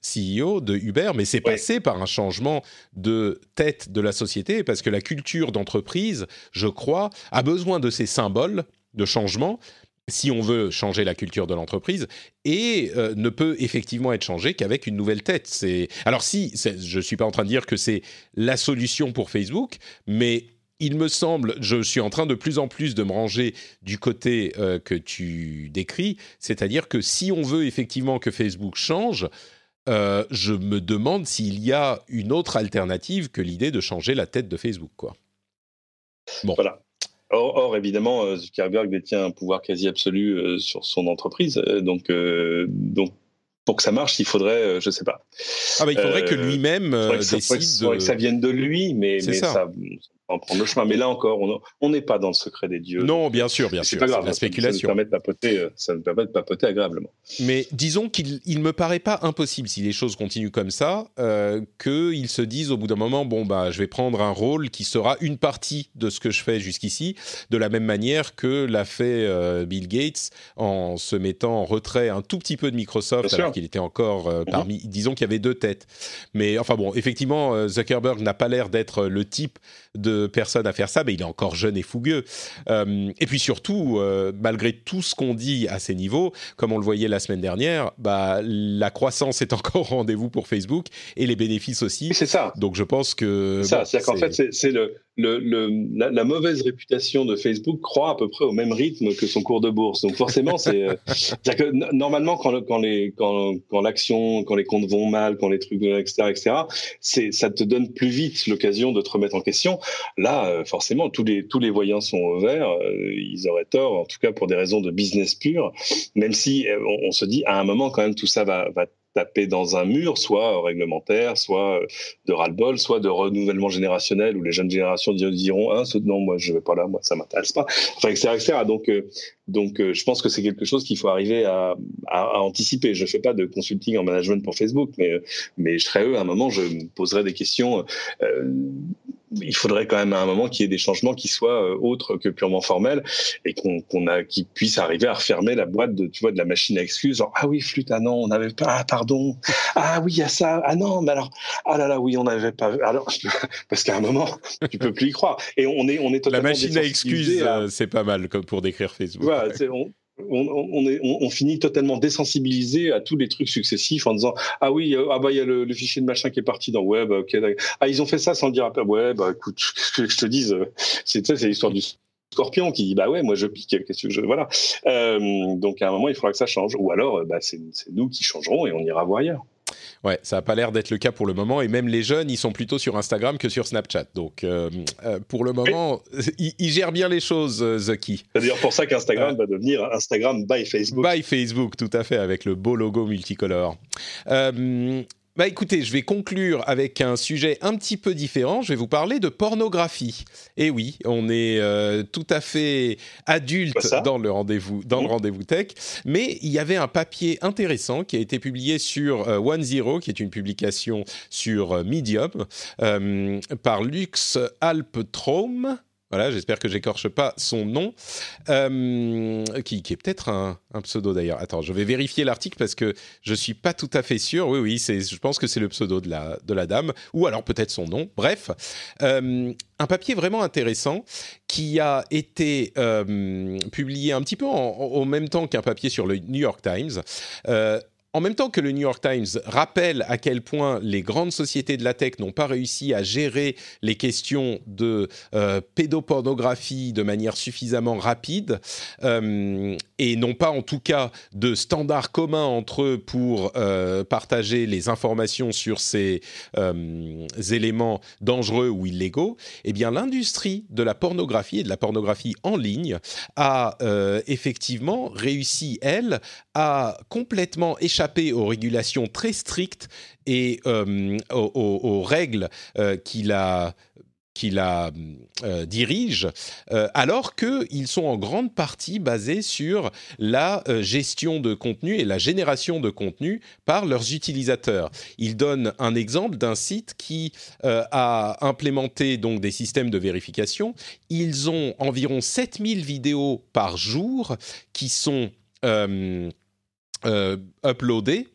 CEO de Uber, mais c'est passé par un changement de tête de la société parce que la culture d'entreprise, je crois, a besoin de ces symboles de changement si on veut changer la culture de l'entreprise et euh, ne peut effectivement être changé qu'avec une nouvelle tête. C'est alors si je suis pas en train de dire que c'est la solution pour Facebook, mais il me semble, je suis en train de plus en plus de me ranger du côté euh, que tu décris, c'est-à-dire que si on veut effectivement que Facebook change, euh, je me demande s'il y a une autre alternative que l'idée de changer la tête de Facebook, quoi. Bon. Voilà. Or, évidemment, euh, Zuckerberg détient un pouvoir quasi absolu euh, sur son entreprise. Euh, donc, donc, pour que ça marche, il faudrait, je ne sais pas. Ah bah, il faudrait que lui-même décide. Il faudrait que ça vienne de lui, mais, mais ça en prendre le chemin. Mais là encore, on n'est pas dans le secret des dieux. Non, bien sûr, bien sûr. C'est pas grave. La spéculation. Ça nous permet de papoter, euh, ça nous permet de papoter agréablement. Mais disons qu'il ne me paraît pas impossible, si les choses continuent comme ça, euh, qu'ils se disent au bout d'un moment, bon, bah, je vais prendre un rôle qui sera une partie de ce que je fais jusqu'ici, de la même manière que l'a fait euh, Bill Gates en se mettant en retrait un tout petit peu de Microsoft, alors qu'il était encore euh, mhm. parmi, disons qu'il y avait deux têtes. Mais enfin bon, effectivement, Zuckerberg n'a pas l'air d'être le type de personne à faire ça, mais il est encore jeune et fougueux. Euh, et puis surtout, euh, malgré tout ce qu'on dit à ces niveaux, comme on le voyait la semaine dernière, bah, la croissance est encore au rendez-vous pour Facebook et les bénéfices aussi. C'est ça. Donc je pense que... C'est ça, c'est-à-dire qu'en fait, c'est le la, mauvaise réputation de Facebook croît à peu près au même rythme que son cours de bourse. Donc forcément, c'est euh, que normalement quand, quand les quand, quand l'action, quand les comptes vont mal, quand les trucs etc etc, c'est ça te donne plus vite l'occasion de te remettre en question. Là, euh, forcément, tous les tous les voyants sont au vert. Euh, ils auraient tort, en tout cas pour des raisons de business pur. Même si on, se dit à un moment quand même tout ça va va taper dans un mur, soit réglementaire, soit de ras-le-bol, soit de renouvellement générationnel où les jeunes générations diront ah, non moi je vais pas là, moi ça m'intéresse pas, enfin etc etc. Donc euh, donc euh, je pense que c'est quelque chose qu'il faut arriver à, à, anticiper. Je fais pas de consulting en management pour Facebook, mais mais je serais eux à un moment je me poserais des questions. Euh, il faudrait quand même à un moment qu'il y ait des changements qui soient euh, autres que purement formels et qu'on qu'on a qui puisse arriver à refermer la boîte de tu vois de la machine à excuses genre ah oui flûte ah non on n'avait pas ah pardon ah oui il y a ça ah non mais alors ah là là oui on n'avait pas alors parce qu'à un moment tu peux plus y croire. Et on est on est totalement la machine à excuses euh, c'est pas mal comme pour décrire Facebook. voilà, on, on, finit totalement désensibilisé à tous les trucs successifs en disant ah oui ah bah il y a le, fichier de machin qui est parti dans web ok ah ils ont fait ça sans dire ouais bah écoute que je te dise c'est c'est l'histoire du Scorpion qui dit bah ouais moi je pique qu'est-ce que je voilà. Euh, donc à un moment il faudra que ça change. Ou alors bah, c'est nous qui changerons et on ira voir ailleurs Ouais, ça n'a pas l'air d'être le cas pour le moment. Et même les jeunes, ils sont plutôt sur Instagram que sur Snapchat. Donc, euh, euh, pour le moment, ils, gèrent bien les choses, euh, Zucky. C'est d'ailleurs pour ça qu'Instagram va devenir Instagram by Facebook. By Facebook, tout à fait, avec le beau logo multicolore. Bah écoutez, je vais conclure avec un sujet un petit peu différent. Je vais vous parler de pornographie. Et eh oui, on est euh, tout à fait adulte dans le rendez-vous dans le mmh. rendez-vous tech, mais il y avait un papier intéressant qui a été publié sur euh, One Zero, qui est une publication sur euh, Medium, par Lux Alptraum voilà, j'espère que j'écorche pas son nom, euh, qui, est peut-être un, pseudo d'ailleurs. Attends, je vais vérifier l'article parce que je suis pas tout à fait sûr. Oui, oui, je pense que c'est le pseudo de la, de la dame, ou alors peut-être son nom. Bref, euh, un papier vraiment intéressant qui a été euh, publié un petit peu en, même temps qu'un papier sur le New York Times en même temps que le New York Times rappelle à quel point les grandes sociétés de la tech n'ont pas réussi à gérer les questions de euh, pédopornographie de manière suffisamment rapide euh, et n'ont pas en tout cas de standards communs entre eux pour euh, partager les informations sur ces éléments dangereux ou illégaux, eh bien l'industrie de la pornographie et de la pornographie en ligne a effectivement réussi, elle, à complètement échapper aux régulations très strictes et euh, aux, règles euh, qu'il la euh, dirige, alors qu'ils sont en grande partie basés sur la gestion de contenu et la génération de contenu par leurs utilisateurs. Il donne un exemple d'un site qui a implémenté donc des systèmes de vérification. Ils ont environ 7000 vidéos par jour qui sont euh, uploadé.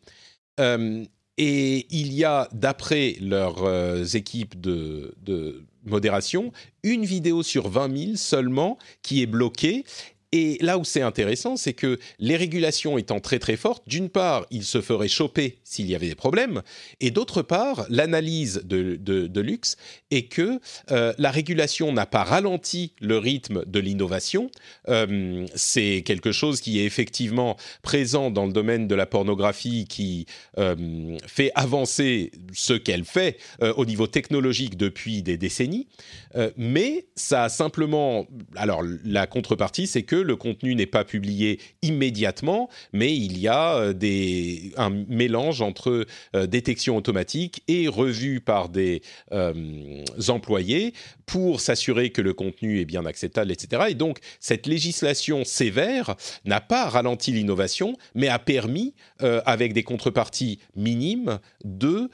Euh, et il y a, d'après leurs euh, équipes de, de, modération, une vidéo sur 20 000 seulement qui est bloquée. Et là où c'est intéressant, c'est que les régulations étant très très fortes, d'une part, il se ferait choper s'il y avait des problèmes, et d'autre part, l'analyse de, de, Lux est que euh, la régulation n'a pas ralenti le rythme de l'innovation. Euh, c'est quelque chose qui est effectivement présent dans le domaine de la pornographie, qui euh, fait avancer ce qu'elle fait au niveau technologique depuis des décennies, mais ça a simplement... Alors la contrepartie, c'est que le contenu n'est pas publié immédiatement, mais il y a euh, un mélange entre euh, détection automatique et revue par des euh, employés pour s'assurer que le contenu est bien acceptable, etc. Et donc, cette législation sévère n'a pas ralenti l'innovation, mais a permis, avec des contreparties minimes, de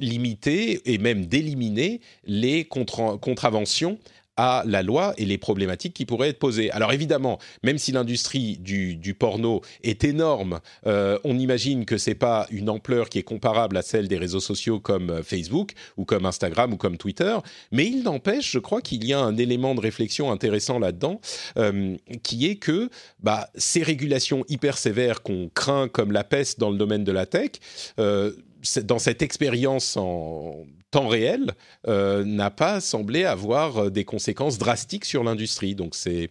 limiter et même d'éliminer les contraventions à la loi et les problématiques qui pourraient être posées. Alors évidemment, même si l'industrie du, porno est énorme, euh, on imagine que c'est pas une ampleur qui est comparable à celle des réseaux sociaux comme euh, Facebook ou comme Instagram ou comme Twitter, mais il n'empêche, je crois qu'il y a un élément de réflexion intéressant là-dedans, euh, qui est que bah, ces régulations hyper sévères qu'on craint comme la peste dans le domaine de la tech, dans cette expérience en temps réel n'a pas semblé avoir des conséquences drastiques sur l'industrie. Donc c'est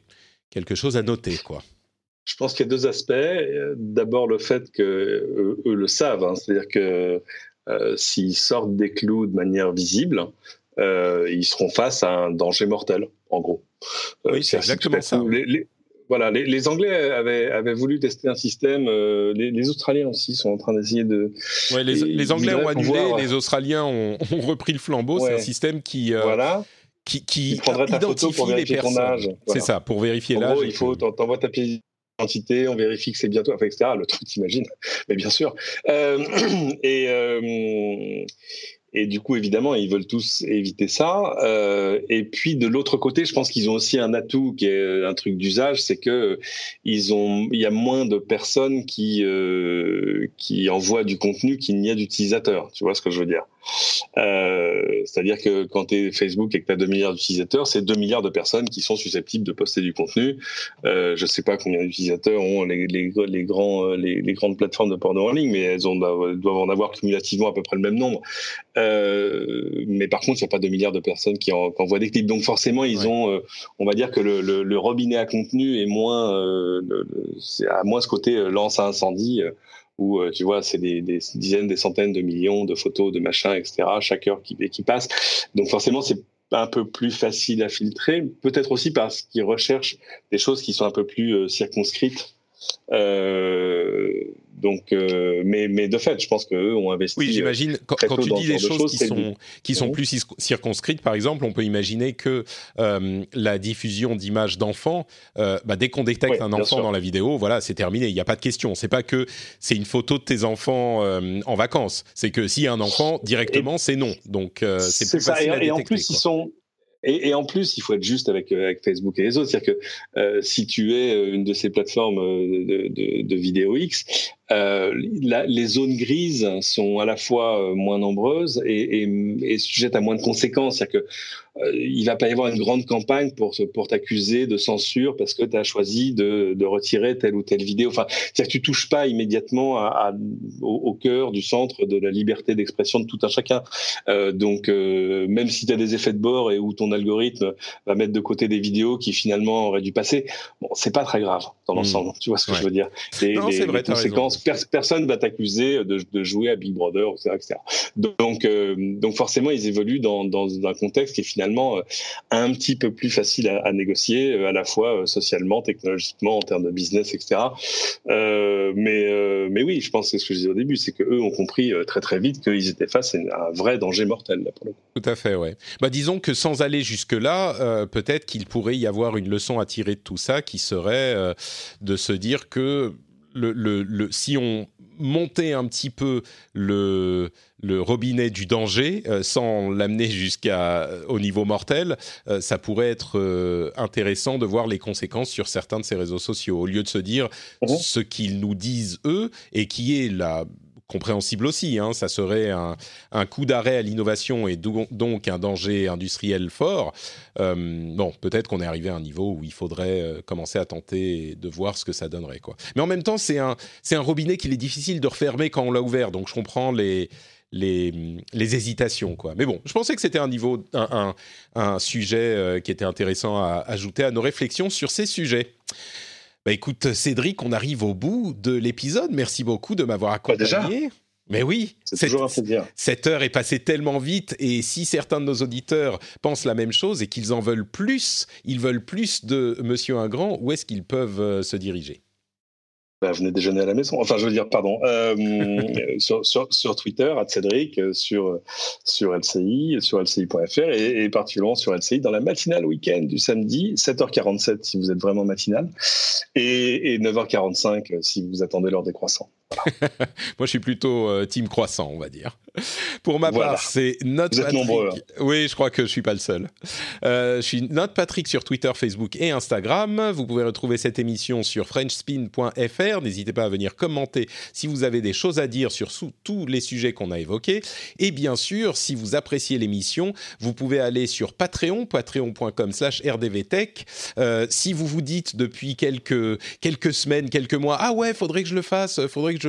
quelque chose à noter, quoi. Je pense qu'il y a deux aspects. D'abord, le fait qu'eux eux le savent, hein. c'est-à-dire que s'ils sortent des clous de manière visible, ils seront face à un danger mortel, en gros. oui, c'est exactement ça voilà, les, Anglais avaient, avaient, voulu tester un système. Euh, les, Australiens aussi sont en train d'essayer de. Ouais, les, Anglais ont annulé, les Australiens ont, repris le flambeau. C'est un système qui. Euh, voilà. Qui, qui prendrait ta photo pour vérifier ton âge. C'est ça, pour vérifier l'âge. il faut, t'envoies ta pièce d'identité, on vérifie que c'est bientôt, enfin, etc. Le truc, t'imagines. Mais bien sûr. Euh, et, euh, et du coup, évidemment, ils veulent tous éviter ça. Euh, et puis de l'autre côté, je pense qu'ils ont aussi un atout qui est un truc d'usage, c'est que ils ont, il y a moins de personnes qui euh, qui envoient du contenu qu'il n'y a d'utilisateurs. Tu vois ce que je veux dire? Euh, C'est-à-dire que quand tu es Facebook et que tu as 2 milliards d'utilisateurs, c'est 2 milliards de personnes qui sont susceptibles de poster du contenu. Euh, je sais pas combien d'utilisateurs ont les, les, les grands, les, les, grandes plateformes de porno en ligne, mais elles ont, doivent en avoir cumulativement à peu près le même nombre. Euh, mais par contre, il n'y a pas 2 milliards de personnes qui, en, envoient des clips. Donc forcément, ils ont, euh, on va dire que le, le, le, robinet à contenu est moins, euh, à moins ce côté lance à incendie où tu vois c'est des, des, dizaines, des centaines de millions de photos, de machins, etc. chaque heure qui, qui passe. Donc forcément c'est un peu plus facile à filtrer, peut-être aussi parce qu'ils recherchent des choses qui sont un peu plus circonscrites euh, donc, euh, mais, mais de fait, je pense qu'eux ont investi. Oui, j'imagine. Euh, quand, quand tu dis des choses, qui sont, qui sont plus circonscrites, par exemple, on peut imaginer que la diffusion d'images d'enfants, bah, dès qu'on détecte un enfant dans la vidéo, voilà, c'est terminé. Il n'y a pas de question. C'est pas que c'est une photo de tes enfants en vacances. C'est que s'il y a un enfant, directement, c'est non. Donc, c'est plus facile à détecter. Et en plus, ils sont et, et, en plus, il faut être juste avec, euh, avec Facebook et les autres. C'est-à-dire que euh, si tu es euh, une de ces plateformes de, de, de vidéo X, euh, la, les zones grises sont à la fois moins nombreuses et, et, et sujettes à moins de conséquences. C'est-à-dire que euh, il va pas y avoir une grande campagne pour pour t'accuser de censure parce que tu as choisi de, de, retirer telle ou telle vidéo. Enfin, c'est-à-dire que tu touches pas immédiatement à, au, cœur du centre de la liberté d'expression de tout un chacun. Euh, donc, euh, même si tu as des effets de bord et où ton algorithme va mettre de côté des vidéos qui finalement auraient dû passer, bon, c'est pas très grave dans hmm. l'ensemble. Tu vois ce que je veux dire? Les, non, les, vrai, conséquences, personne va t'accuser de, jouer à Big Brother, etc. etc. Donc, euh, donc forcément, ils évoluent dans, un contexte qui est finalement euh, un petit peu plus facile à, négocier, euh, à la fois socialement, technologiquement, en termes de business, etc. mais, mais oui, je pense que ce que je disais au début, c'est qu'eux ont compris très très vite qu'ils étaient face à un vrai danger mortel. Tout à fait, ouais. Bah, disons que sans aller jusque-là, peut-être qu'il pourrait y avoir une leçon à tirer de tout ça qui serait de se dire que le, le, le, si on montait un petit peu le, le robinet du danger euh, sans l'amener jusqu'à euh, au niveau mortel, euh, ça pourrait être intéressant de voir les conséquences sur certains de ces réseaux sociaux au lieu de se dire mhm. ce qu'ils nous disent eux et qui est la compréhensible aussi. Hein, ça serait un, coup d'arrêt à l'innovation et donc un danger industriel fort. bon, peut-être qu'on est arrivé à un niveau où il faudrait commencer à tenter de voir ce que ça donnerait. Mais en même temps, c'est un, robinet qu'il est difficile de refermer quand on l'a ouvert. Donc je comprends les, hésitations. Mais bon, je pensais que c'était un, sujet euh, qui était intéressant à ajouter à nos réflexions sur ces sujets. Bah écoute, Cédric, on arrive au bout de l'épisode. Merci beaucoup de m'avoir bah, accompagné. Mais oui, un Cette heure est passée tellement vite et si certains de nos auditeurs pensent la même chose et qu'ils en veulent plus, ils veulent plus de Monsieur Ingrand, où est-ce qu'ils peuvent euh, se diriger? Bah, venez déjeuner à la maison. Enfin, je veux dire, pardon, euh, sur, sur, sur, Twitter, à Cédric, euh, sur, sur LCI, sur LCI.fr et, et, particulièrement sur LCI dans la matinale week-end du samedi, 7h47 si vous êtes vraiment matinal et, et 9h45 si vous attendez l'heure des croissants. Moi, je suis plutôt euh, team croissant, on va dire. Pour ma part, c'est Note Patrick. Nombreux, hein. Oui, je crois que je suis pas le seul. Euh, je suis Note Patrick sur Twitter, Facebook et Instagram. Vous pouvez retrouver cette émission sur FrenchSpin.fr. N'hésitez pas à venir commenter si vous avez des choses à dire sur tous les sujets qu'on a évoqués. Et bien sûr, si vous appréciez l'émission, vous pouvez aller sur Patreon, patreon.com/rdvtech. Euh, si vous vous dites depuis quelques quelques semaines, quelques mois, ah ouais, faudrait que je le fasse, faudrait que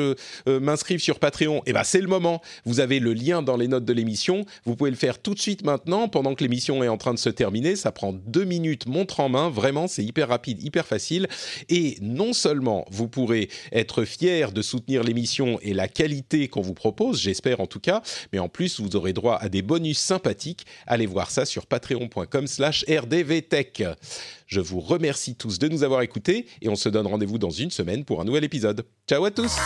je euh, m'inscrive sur Patreon. Eh ben c'est le moment. Vous avez le lien dans les notes de l'émission. Vous pouvez le faire tout de suite maintenant, pendant que l'émission est en train de se terminer. Ça prend deux minutes, montre en main. Vraiment, c'est hyper rapide, hyper facile. Et non seulement vous pourrez être fier de soutenir l'émission et la qualité qu'on vous propose, j'espère en tout cas, mais en plus, vous aurez droit à des bonus sympathiques. Allez voir ça sur patreon.com slash rdvtech. Je vous remercie tous de nous avoir écoutés et on se donne rendez-vous dans une semaine pour un nouvel épisode. Ciao à tous